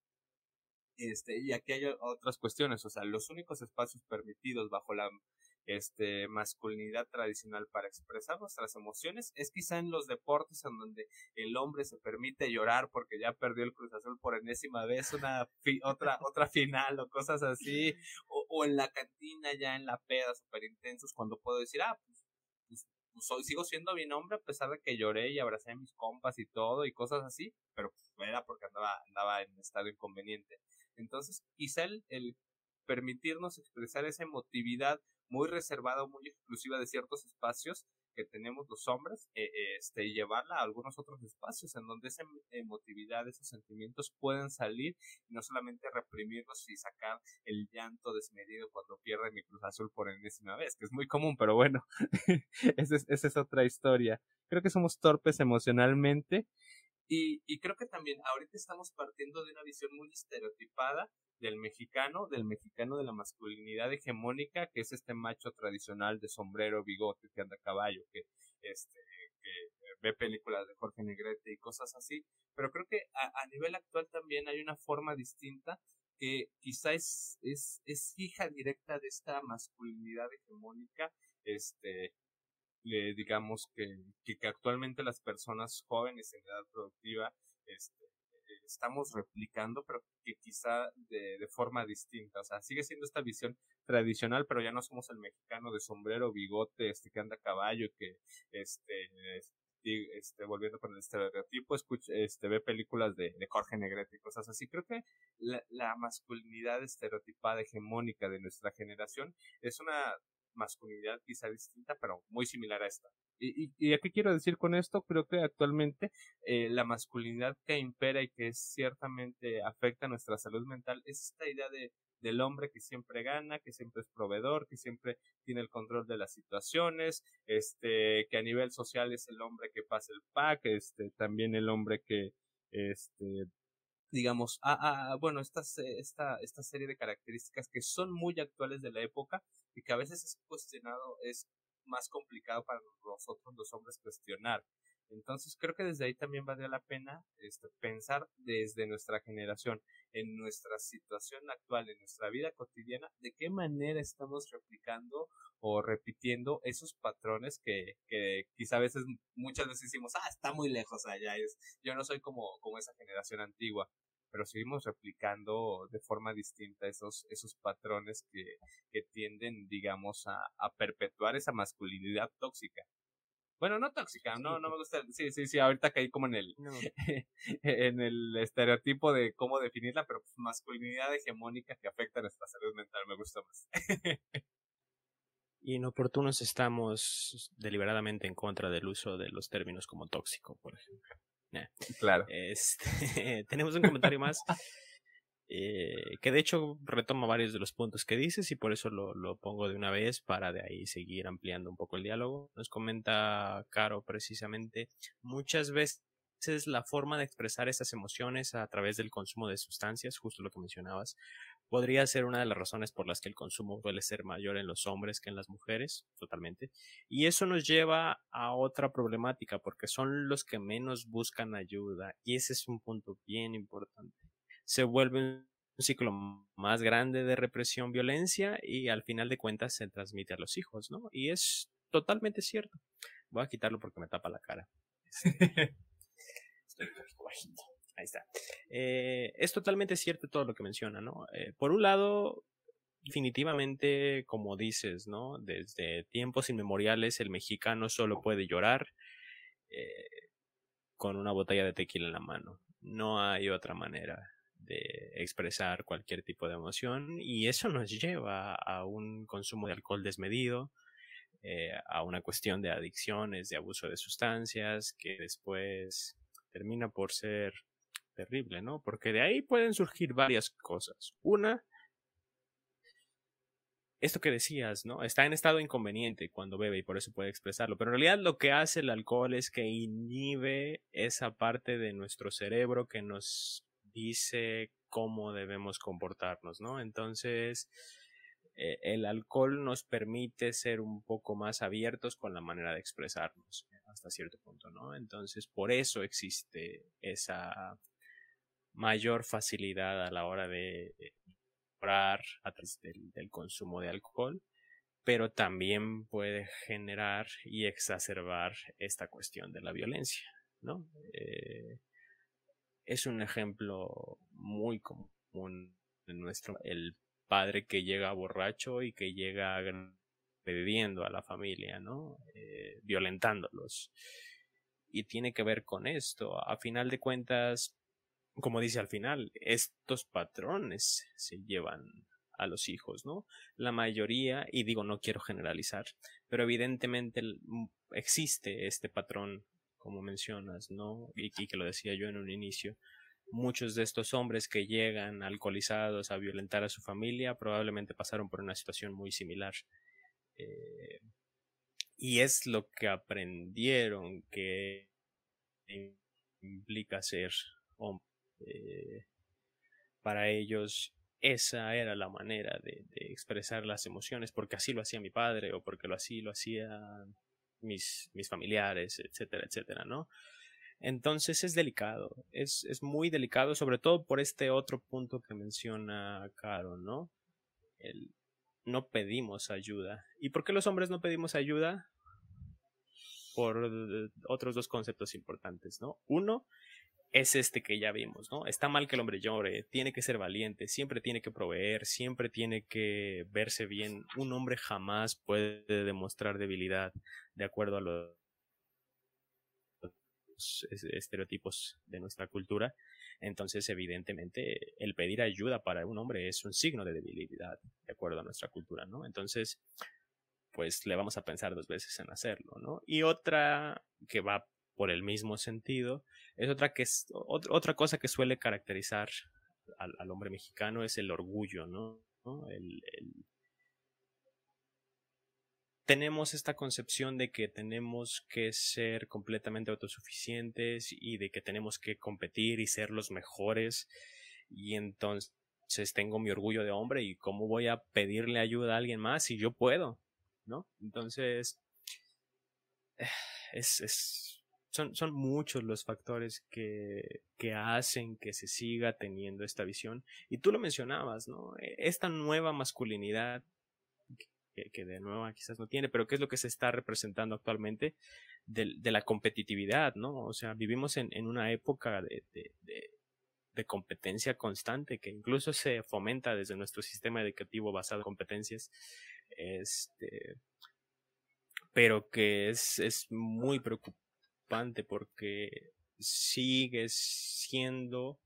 este y aquí hay otras cuestiones, o sea, los únicos espacios permitidos bajo la este, masculinidad tradicional para expresar nuestras emociones es quizá en los deportes en donde el hombre se permite llorar porque ya perdió el Cruz Azul por enésima vez una otra otra final o cosas así o, o, en la cantina ya en la peda super intensos cuando puedo decir ah soy, sigo siendo bien hombre a pesar de que lloré y abracé a mis compas y todo y cosas así pero pues, era porque andaba andaba en estado inconveniente. Entonces quizá el, el permitirnos expresar esa emotividad muy reservada o muy exclusiva de ciertos espacios que tenemos los hombres eh, este, llevarla a algunos otros espacios en donde esa emotividad, esos sentimientos pueden salir y no solamente reprimirlos y sacar el llanto desmedido cuando pierde mi Cruz Azul por enésima vez, que es muy común, pero bueno, esa es otra historia. Creo que somos torpes emocionalmente y, y creo que también ahorita estamos partiendo de una visión muy estereotipada del mexicano, del mexicano de la masculinidad hegemónica, que es este macho tradicional de sombrero, bigote, que anda a caballo, que, este, que ve películas de Jorge Negrete y cosas así. Pero creo que a, nivel actual también hay una forma distinta que quizá es, es, es hija directa de esta masculinidad hegemónica, este, digamos que, que, actualmente las personas jóvenes en edad productiva este, estamos replicando, pero que quizá de, de, forma distinta. O sea, sigue siendo esta visión tradicional, pero ya no somos el mexicano de sombrero, bigote, este que anda a caballo, que este, este volviendo con el estereotipo, escucha, este ve películas de, de Jorge Negrete y cosas así. Creo que la, la masculinidad estereotipada hegemónica de nuestra generación es una masculinidad quizá distinta, pero muy similar a esta. ¿Y, y, a qué quiero decir con esto? Creo que actualmente eh, la masculinidad que impera y que ciertamente afecta a nuestra salud mental es esta idea de del hombre que siempre gana, que siempre es proveedor, que siempre tiene el control de las situaciones, este, que a nivel social es el hombre que pasa el pack, este, también el hombre que, este, digamos, ah, ah, bueno, esta, esta, esta serie de características que son muy actuales de la época y que a veces es cuestionado, es más complicado para nosotros los hombres cuestionar. Entonces creo que desde ahí también valdría la pena este, pensar desde nuestra generación, en nuestra situación actual, en nuestra vida cotidiana, de qué manera estamos replicando o repitiendo esos patrones que, que quizá a veces, muchas veces decimos, ah, está muy lejos allá, es, yo no soy como, como esa generación antigua, pero seguimos replicando de forma distinta esos, esos patrones que, que tienden, digamos, a, a perpetuar esa masculinidad tóxica. Bueno, no tóxica, no, no me gusta. Sí, sí, sí, ahorita caí como en el, en el estereotipo de cómo definirla, pero pues, masculinidad hegemónica que afecta a nuestra salud mental me gusta más. Inoportunos estamos deliberadamente en contra del uso de los términos como tóxico, por ejemplo. Claro. Este, tenemos un comentario más. Eh, que de hecho retoma varios de los puntos que dices y por eso lo, lo, pongo de una vez para de ahí seguir ampliando un poco el diálogo. Nos comenta Caro precisamente, muchas veces la forma de expresar esas emociones a través del consumo de sustancias, justo lo que mencionabas, podría ser una de las razones por las que el consumo suele ser mayor en los hombres que en las mujeres, totalmente. Y eso nos lleva a otra problemática, porque son los que menos buscan ayuda, y ese es un punto bien importante. Se vuelve un ciclo más grande de represión, violencia, y al final de cuentas se transmite a los hijos, ¿no? Y es totalmente cierto. Voy a quitarlo porque me tapa la cara. Estoy bajito. Ahí está. Eh, es totalmente cierto todo lo que menciona, ¿no? Eh, por un lado, definitivamente, como dices, ¿no? Desde tiempos inmemoriales el mexicano solo puede llorar eh, con una botella de tequila en la mano. No hay otra manera de expresar cualquier tipo de emoción y eso nos lleva a un consumo de alcohol desmedido, a una cuestión de adicciones, de abuso de sustancias, que después termina por ser terrible, ¿no? Porque de ahí pueden surgir varias cosas. Una, esto que decías, ¿no? Está en estado inconveniente cuando bebe y por eso puede expresarlo. Pero en realidad lo que hace el alcohol es que inhibe esa parte de nuestro cerebro que nos dice cómo debemos comportarnos, ¿no? Entonces, eh, el alcohol nos permite ser un poco más abiertos con la manera de expresarnos hasta cierto punto, ¿no? Entonces, por eso existe esa mayor facilidad a la hora de orar a través del, consumo de alcohol, pero también puede generar y exacerbar esta cuestión de la violencia, ¿no? Eh, es un ejemplo muy común en nuestro, el padre que llega borracho y que llega agrediendo a la familia, ¿no? Eh, violentándolos. Y tiene que ver con esto. A final de cuentas, como dice al final, estos patrones se llevan a los hijos, ¿no? La mayoría, y digo, no quiero generalizar, pero evidentemente existe este patrón, como mencionas, ¿no? Y, que lo decía yo en un inicio. Muchos de estos hombres que llegan alcoholizados a violentar a su familia probablemente pasaron por una situación muy similar. Eh, y es lo que aprendieron que implica ser hombre eh, para ellos esa era la manera de, expresar las emociones, porque así lo hacía mi padre o porque así lo hacían mis, mis familiares, etcétera, etcétera, ¿no? Entonces es delicado, es, es muy delicado, sobre todo por este otro punto que menciona Caro, ¿no? El, no pedimos ayuda. ¿Y por qué los hombres no pedimos ayuda? Por otros dos conceptos importantes, ¿no? Uno, es este que ya vimos, ¿no? Está mal que el hombre llore, tiene que ser valiente, siempre tiene que proveer, siempre tiene que verse bien. Un hombre jamás puede demostrar debilidad de acuerdo a los estereotipos de nuestra cultura. Entonces, evidentemente, el pedir ayuda para un hombre es un signo de debilidad, de acuerdo a nuestra cultura, ¿no? Entonces, pues le vamos a pensar dos veces en hacerlo, ¿no? Y otra que va por el mismo sentido. Es otra, que es, otra cosa que suele caracterizar al, hombre mexicano es el orgullo, ¿no? El, Tenemos esta concepción de que tenemos que ser completamente autosuficientes y de que tenemos que competir y ser los mejores. Y entonces tengo mi orgullo de hombre y cómo voy a pedirle ayuda a alguien más si yo puedo, ¿no? Entonces, es, es son, muchos los factores que, que, hacen que se siga teniendo esta visión. Y tú lo mencionabas, ¿no? E, esta nueva masculinidad que, de nuevo quizás no tiene, pero ¿qué es lo que se está representando actualmente de, de la competitividad, ¿no? O sea, vivimos en, en una época de, de, de, competencia constante que incluso se fomenta desde nuestro sistema educativo basado en competencias. Este, pero que es, es muy preocupante porque sigue siendo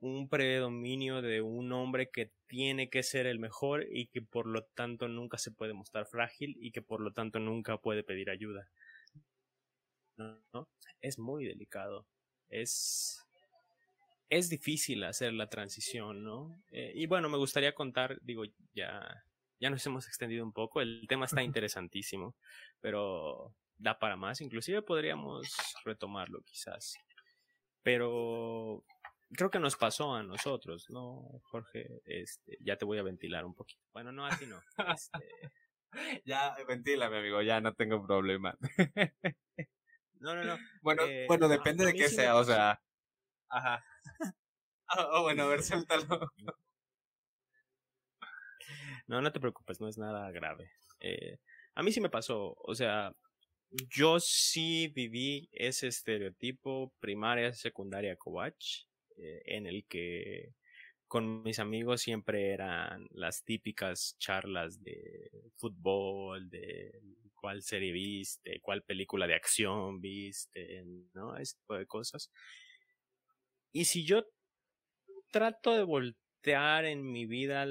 un predominio de un hombre que tiene que ser el mejor y que por lo tanto nunca se puede mostrar frágil y que por lo tanto nunca puede pedir ayuda. ¿No? Es muy delicado. Es es difícil hacer la transición, ¿no? Eh, y bueno, me gustaría contar, digo, ya ya nos hemos extendido un poco, el tema está interesantísimo, pero da para más, inclusive podríamos retomarlo quizás. Pero creo que nos pasó a nosotros, ¿no, Jorge? Este, ya te voy a ventilar un poquito. Bueno, no, así no. Este... ya, ventílame, amigo, ya no tengo problema. no, no, no. Bueno, eh, bueno, depende de qué sea, o sea. Ajá. oh, bueno, a ver, suéltalo. No, no te preocupes, no es nada grave. Eh, a mí sí me pasó, o sea, yo sí viví ese estereotipo primaria, secundaria, coach, eh, en el que con mis amigos siempre eran las típicas charlas de fútbol, de cuál serie viste, cuál película de acción viste, ¿no? Ese tipo de cosas. Y si yo trato de voltear en mi vida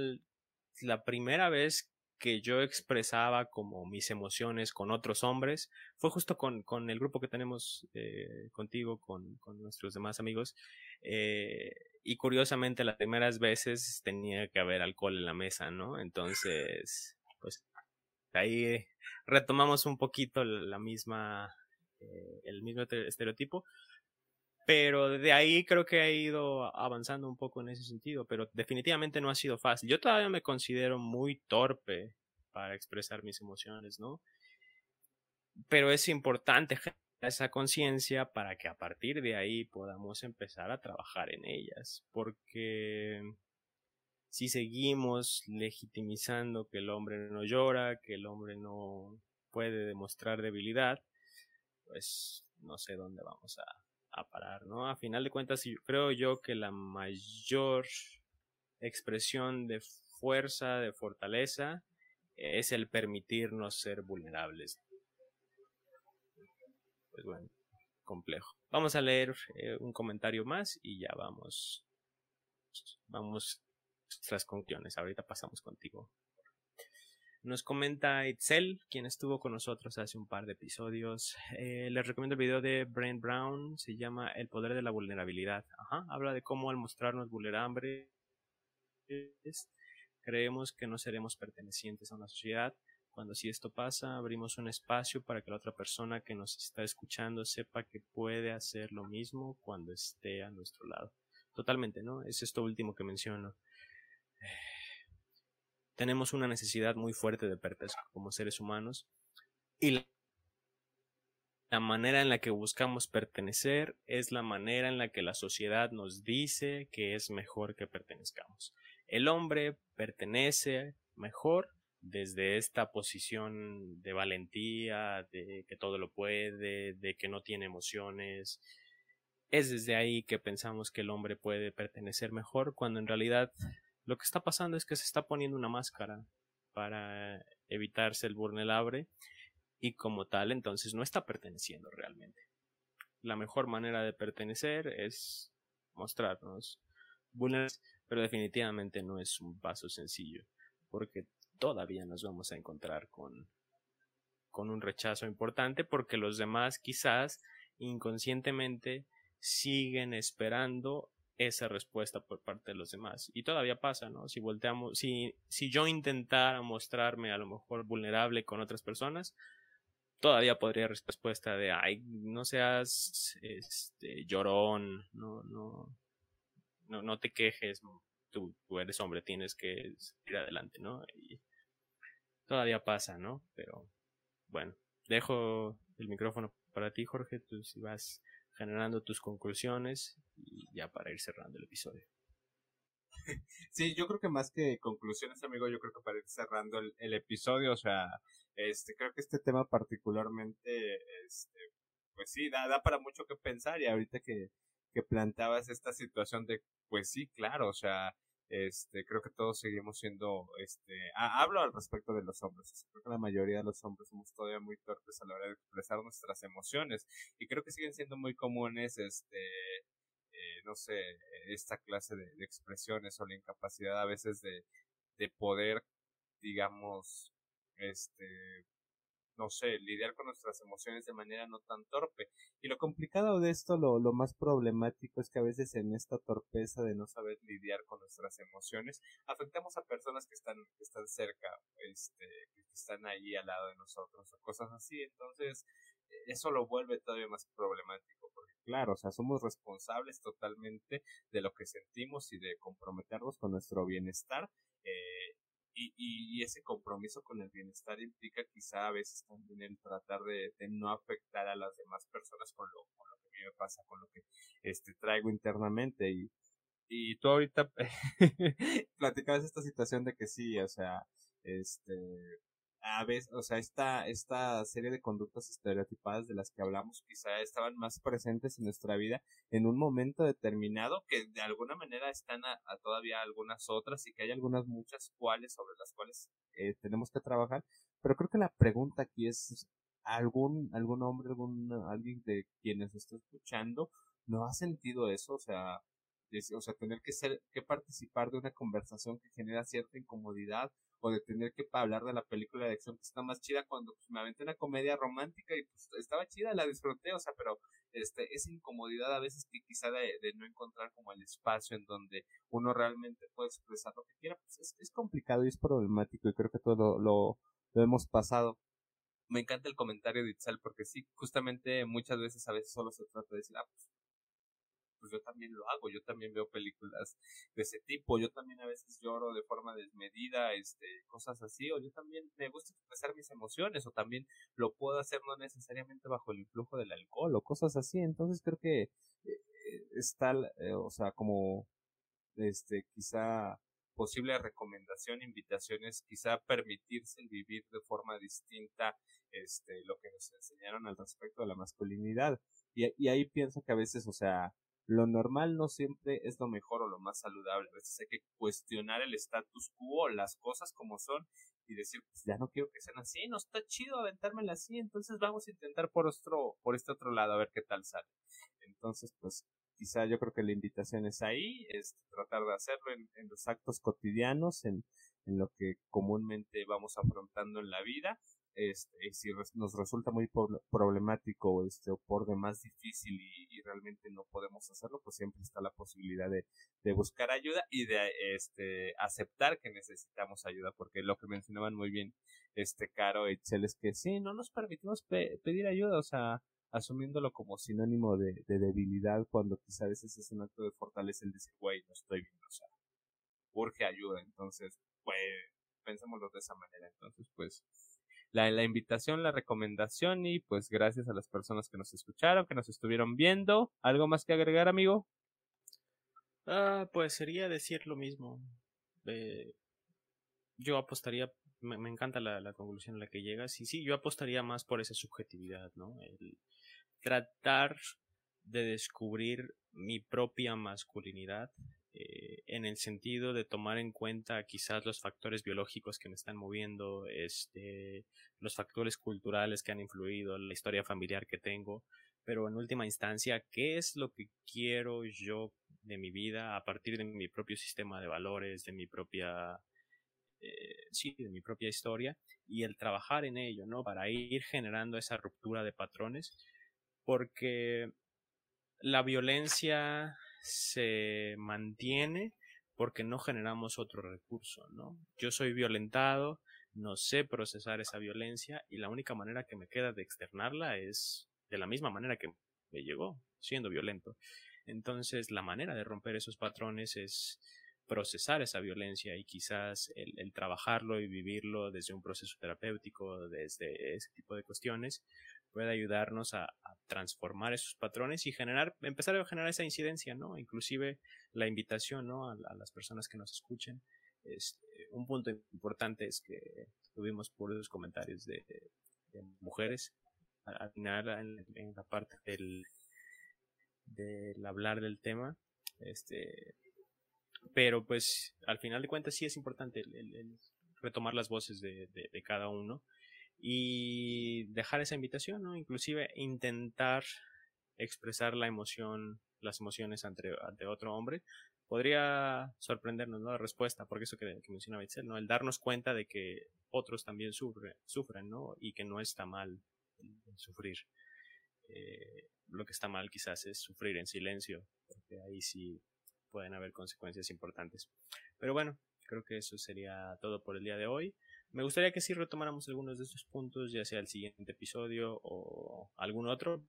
la primera vez que yo expresaba como mis emociones con otros hombres fue justo con, con el grupo que tenemos eh, contigo, con, con, nuestros demás amigos. Eh, y curiosamente las primeras veces tenía que haber alcohol en la mesa, ¿no? Entonces, pues ahí retomamos un poquito la misma, eh, el mismo estereotipo. Pero de ahí creo que he ido avanzando un poco en ese sentido, pero definitivamente no ha sido fácil. Yo todavía me considero muy torpe para expresar mis emociones, ¿no? Pero es importante esa conciencia para que a partir de ahí podamos empezar a trabajar en ellas, porque si seguimos legitimizando que el hombre no llora, que el hombre no puede demostrar debilidad, pues no sé dónde vamos a, a parar, ¿no? A final de cuentas, creo yo que la mayor expresión de fuerza, de fortaleza, es el permitirnos ser vulnerables. Pues bueno, complejo. Vamos a leer eh, un comentario más y ya vamos. Vamos nuestras conclusiones. Ahorita pasamos contigo. Nos comenta Itzel, quien estuvo con nosotros hace un par de episodios. Eh, les recomiendo el video de Brent Brown, se llama El poder de la vulnerabilidad. Ajá, habla de cómo al mostrarnos vulnerables creemos que no seremos pertenecientes a una sociedad. Cuando si esto pasa, abrimos un espacio para que la otra persona que nos está escuchando sepa que puede hacer lo mismo cuando esté a nuestro lado. Totalmente, ¿no? Es esto último que menciono tenemos una necesidad muy fuerte de pertenecer como seres humanos y la manera en la que buscamos pertenecer es la manera en la que la sociedad nos dice que es mejor que pertenezcamos. El hombre pertenece mejor desde esta posición de valentía, de que todo lo puede, de que no tiene emociones. Es desde ahí que pensamos que el hombre puede pertenecer mejor, cuando en realidad lo que está pasando es que se está poniendo una máscara para evitarse el vulnerable y como tal entonces no está perteneciendo realmente. La mejor manera de pertenecer es mostrarnos vulnerables, pero definitivamente no es un paso sencillo porque todavía nos vamos a encontrar con con un rechazo importante porque los demás quizás inconscientemente siguen esperando esa respuesta por parte de los demás. Y todavía pasa, ¿no? Si volteamos, si, si yo intentara mostrarme a lo mejor vulnerable con otras personas, todavía podría respuesta de, ay, no seas este, llorón, no, no, no, no te quejes, tú, eres hombre, tienes que ir adelante, ¿no? Todavía pasa, ¿no? Pero bueno, dejo el micrófono para ti, Jorge, tú si vas generando tus conclusiones y ya para ir cerrando el episodio. Sí, yo creo que más que conclusiones, amigo, yo creo que para ir cerrando el, episodio, o sea, este, creo que este tema particularmente, este, pues sí, da, da para mucho que pensar y ahorita que, que planteabas esta situación de, pues sí, claro, o sea, este, creo que todos seguimos siendo, este, hablo al respecto de los hombres, creo que la mayoría de los hombres somos todavía muy torpes a la hora de expresar nuestras emociones y creo que siguen siendo muy comunes, este, eh, no sé, esta clase de, expresiones o la incapacidad a veces de, de poder, digamos, este, no sé, lidiar con nuestras emociones de manera no tan torpe. Y lo complicado de esto, lo, lo más problemático es que a veces en esta torpeza de no saber lidiar con nuestras emociones, afectamos a personas que están, que están cerca, este, que están ahí al lado de nosotros o cosas así. Entonces, eso lo vuelve todavía más problemático, porque claro, o sea, somos responsables totalmente de lo que sentimos y de comprometernos con nuestro bienestar. Eh, y, y, ese compromiso con el bienestar implica quizá a veces también el tratar de, no afectar a las demás personas con lo, con lo que a mí me pasa, con lo que este traigo internamente. Y, y tú ahorita platicabas esta situación de que sí, o sea, este, a veces, o sea, esta, esta serie de conductas estereotipadas de las que hablamos quizá estaban más presentes en nuestra vida en un momento determinado que de alguna manera están a, todavía algunas otras y que hay algunas muchas cuales sobre las cuales eh, tenemos que trabajar, pero creo que la pregunta aquí es algún algún hombre, algún alguien de quienes está escuchando no ha sentido eso, o sea, o sea, tener que ser, que participar de una conversación que genera cierta incomodidad o de tener que hablar de la película de acción que está más chida cuando pues, me aventé una comedia romántica y pues estaba chida, la disfruté, o sea, pero este, esa incomodidad a veces que quizá de, no encontrar como el espacio en donde uno realmente puede expresar lo que quiera, pues es, complicado y es problemático y creo que todo lo, lo hemos pasado. Me encanta el comentario de Itzel porque sí, justamente muchas veces a veces solo se trata de decir, ah, pues pues yo también lo hago, yo también veo películas de ese tipo, yo también a veces lloro de forma desmedida, este, cosas así, o yo también me gusta expresar mis emociones, o también lo puedo hacer no necesariamente bajo el influjo del alcohol, o cosas así, entonces creo que eh, está, eh, o sea, como, este, quizá posible recomendación, invitaciones, quizá permitirse el vivir de forma distinta, este, lo que nos enseñaron al respecto de la masculinidad. Y, y ahí pienso que a veces, o sea, lo normal no siempre es lo mejor o lo más saludable. A veces hay que cuestionar el status quo, las cosas como son y decir, pues ya no quiero que sean así, no está chido aventármela así, entonces vamos a intentar por otro, por este otro lado a ver qué tal sale. Entonces, pues quizá yo creo que la invitación es ahí, es tratar de hacerlo en, en los actos cotidianos, en, en lo que comúnmente vamos afrontando en la vida este, si nos resulta muy problemático este, o por demás difícil y, realmente no podemos hacerlo, pues siempre está la posibilidad de, buscar ayuda y de este, aceptar que necesitamos ayuda, porque lo que mencionaban muy bien este Caro Chel es que sí, no nos permitimos pedir ayuda, o sea, asumiéndolo como sinónimo de, de, debilidad, cuando quizá a veces es un acto de fortaleza el decir, güey, no estoy bien, o sea, urge ayuda, entonces, pues, pensémoslo de esa manera, entonces, pues, la, la invitación, la recomendación y pues gracias a las personas que nos escucharon, que nos estuvieron viendo. ¿Algo más que agregar, amigo? Ah, pues sería decir lo mismo. yo apostaría, me, encanta la, la, conclusión a la que llegas y sí, yo apostaría más por esa subjetividad, ¿no? El tratar de descubrir mi propia masculinidad eh, en el sentido de tomar en cuenta quizás los factores biológicos que me están moviendo, este, los factores culturales que han influido, la historia familiar que tengo, pero en última instancia, ¿qué es lo que quiero yo de mi vida a partir de mi propio sistema de valores, de mi propia eh, sí, de mi propia historia y el trabajar en ello, ¿no? Para ir generando esa ruptura de patrones, porque la violencia se mantiene porque no generamos otro recurso, ¿no? Yo soy violentado, no sé procesar esa violencia y la única manera que me queda de externarla es de la misma manera que me llegó, siendo violento. Entonces, la manera de romper esos patrones es procesar esa violencia y quizás el, el, trabajarlo y vivirlo desde un proceso terapéutico, desde ese tipo de cuestiones, puede ayudarnos a, transformar esos patrones y generar, empezar a generar esa incidencia, ¿no? Inclusive la invitación, ¿no? A, las personas que nos escuchen. Este, un punto importante es que tuvimos puros comentarios de, mujeres al final en, la parte del, del hablar del tema, este, pero pues al final de cuentas sí es importante retomar las voces de, de, cada uno y dejar esa invitación, ¿no? Inclusive intentar expresar la emoción, las emociones ante, ante otro hombre, podría sorprendernos, ¿no? La respuesta, porque eso que, que ¿no? El darnos cuenta de que otros también sufren, sufren. Y que no está mal sufrir. Eh, lo que está mal quizás es sufrir en silencio, porque ahí sí pueden haber consecuencias importantes. Pero bueno, creo que eso sería todo por el día de hoy. Me gustaría que sí retomáramos algunos de estos puntos, ya sea el siguiente episodio o algún otro,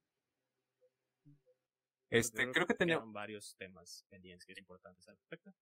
Este, creo que teníamos varios temas pendientes importantes al respecto.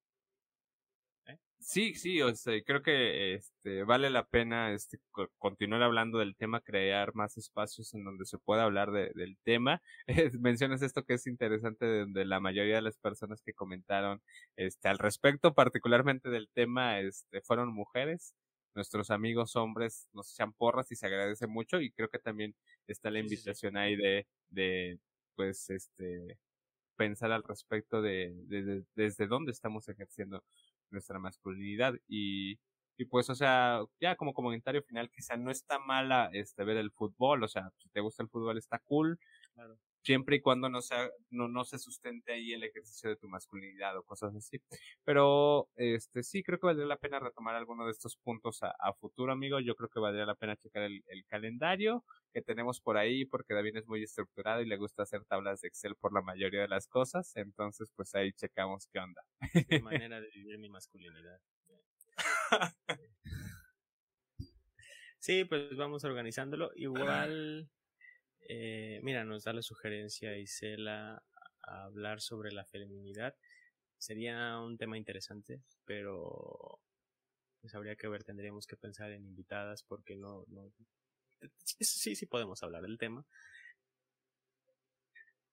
¿Eh? Sí, sí, o sea, creo que este vale la pena este continuar hablando del tema, crear más espacios en donde se pueda hablar de, del tema. mencionas esto que es interesante de, la mayoría de las personas que comentaron este al respecto, particularmente del tema, este fueron mujeres. Nuestros amigos hombres nos echan porras y se agradece mucho y creo que también está la invitación ahí de, de pues este pensar al respecto de, de, desde dónde estamos ejerciendo nuestra masculinidad. Y, y pues o sea ya como comentario final quizá no está mala este ver el fútbol o sea si te gusta el fútbol está cool. Claro siempre y cuando no, sea, no, no se sustente ahí el ejercicio de tu masculinidad o cosas así. Pero este sí creo que valdría la pena retomar alguno de estos puntos a, futuro, amigo. Yo creo que valdría la pena checar el, calendario que tenemos por ahí, porque David es muy estructurado y le gusta hacer tablas de Excel por la mayoría de las cosas. Entonces, pues ahí checamos qué onda. Mi manera de vivir mi masculinidad. Sí, pues vamos organizándolo. Igual eh, mira, nos da la sugerencia Isela a hablar sobre la feminidad. Sería un tema interesante, pero pues habría que ver, tendríamos que pensar en invitadas porque no, no sí, sí podemos hablar del tema,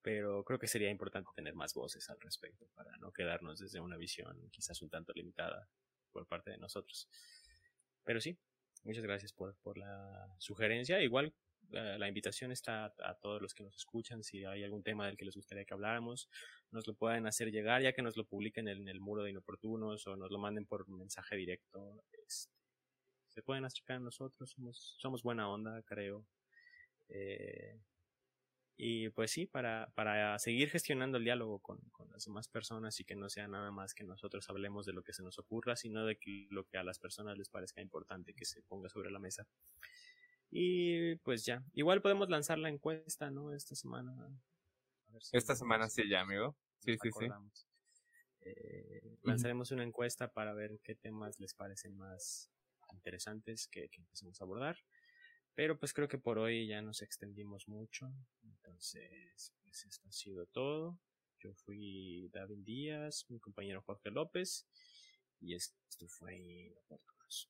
pero creo que sería importante tener más voces al respecto para no quedarnos desde una visión quizás un tanto limitada por parte de nosotros. Pero sí, muchas gracias por, por la sugerencia. Igual la invitación está a, todos los que nos escuchan. Si hay algún tema del que les gustaría que habláramos, nos lo pueden hacer llegar, ya que nos lo publiquen en el muro de inoportunos o nos lo manden por mensaje directo. Este, se pueden acercar a nosotros, somos, somos buena onda, creo. Eh, y pues sí, para, para seguir gestionando el diálogo con, con, las demás personas y que no sea nada más que nosotros hablemos de lo que se nos ocurra, sino de lo que a las personas les parezca importante que se ponga sobre la mesa. Y pues ya, igual podemos lanzar la encuesta, ¿no? Esta semana. Esta semana sí, ya, amigo. Sí, sí, sí. Eh, lanzaremos una encuesta para ver qué temas les parecen más interesantes que, que empecemos a abordar. Pero pues creo que por hoy ya nos extendimos mucho. Entonces, pues esto ha sido todo. Yo fui David Díaz, mi compañero Jorge López. Y esto fue Inoportunos.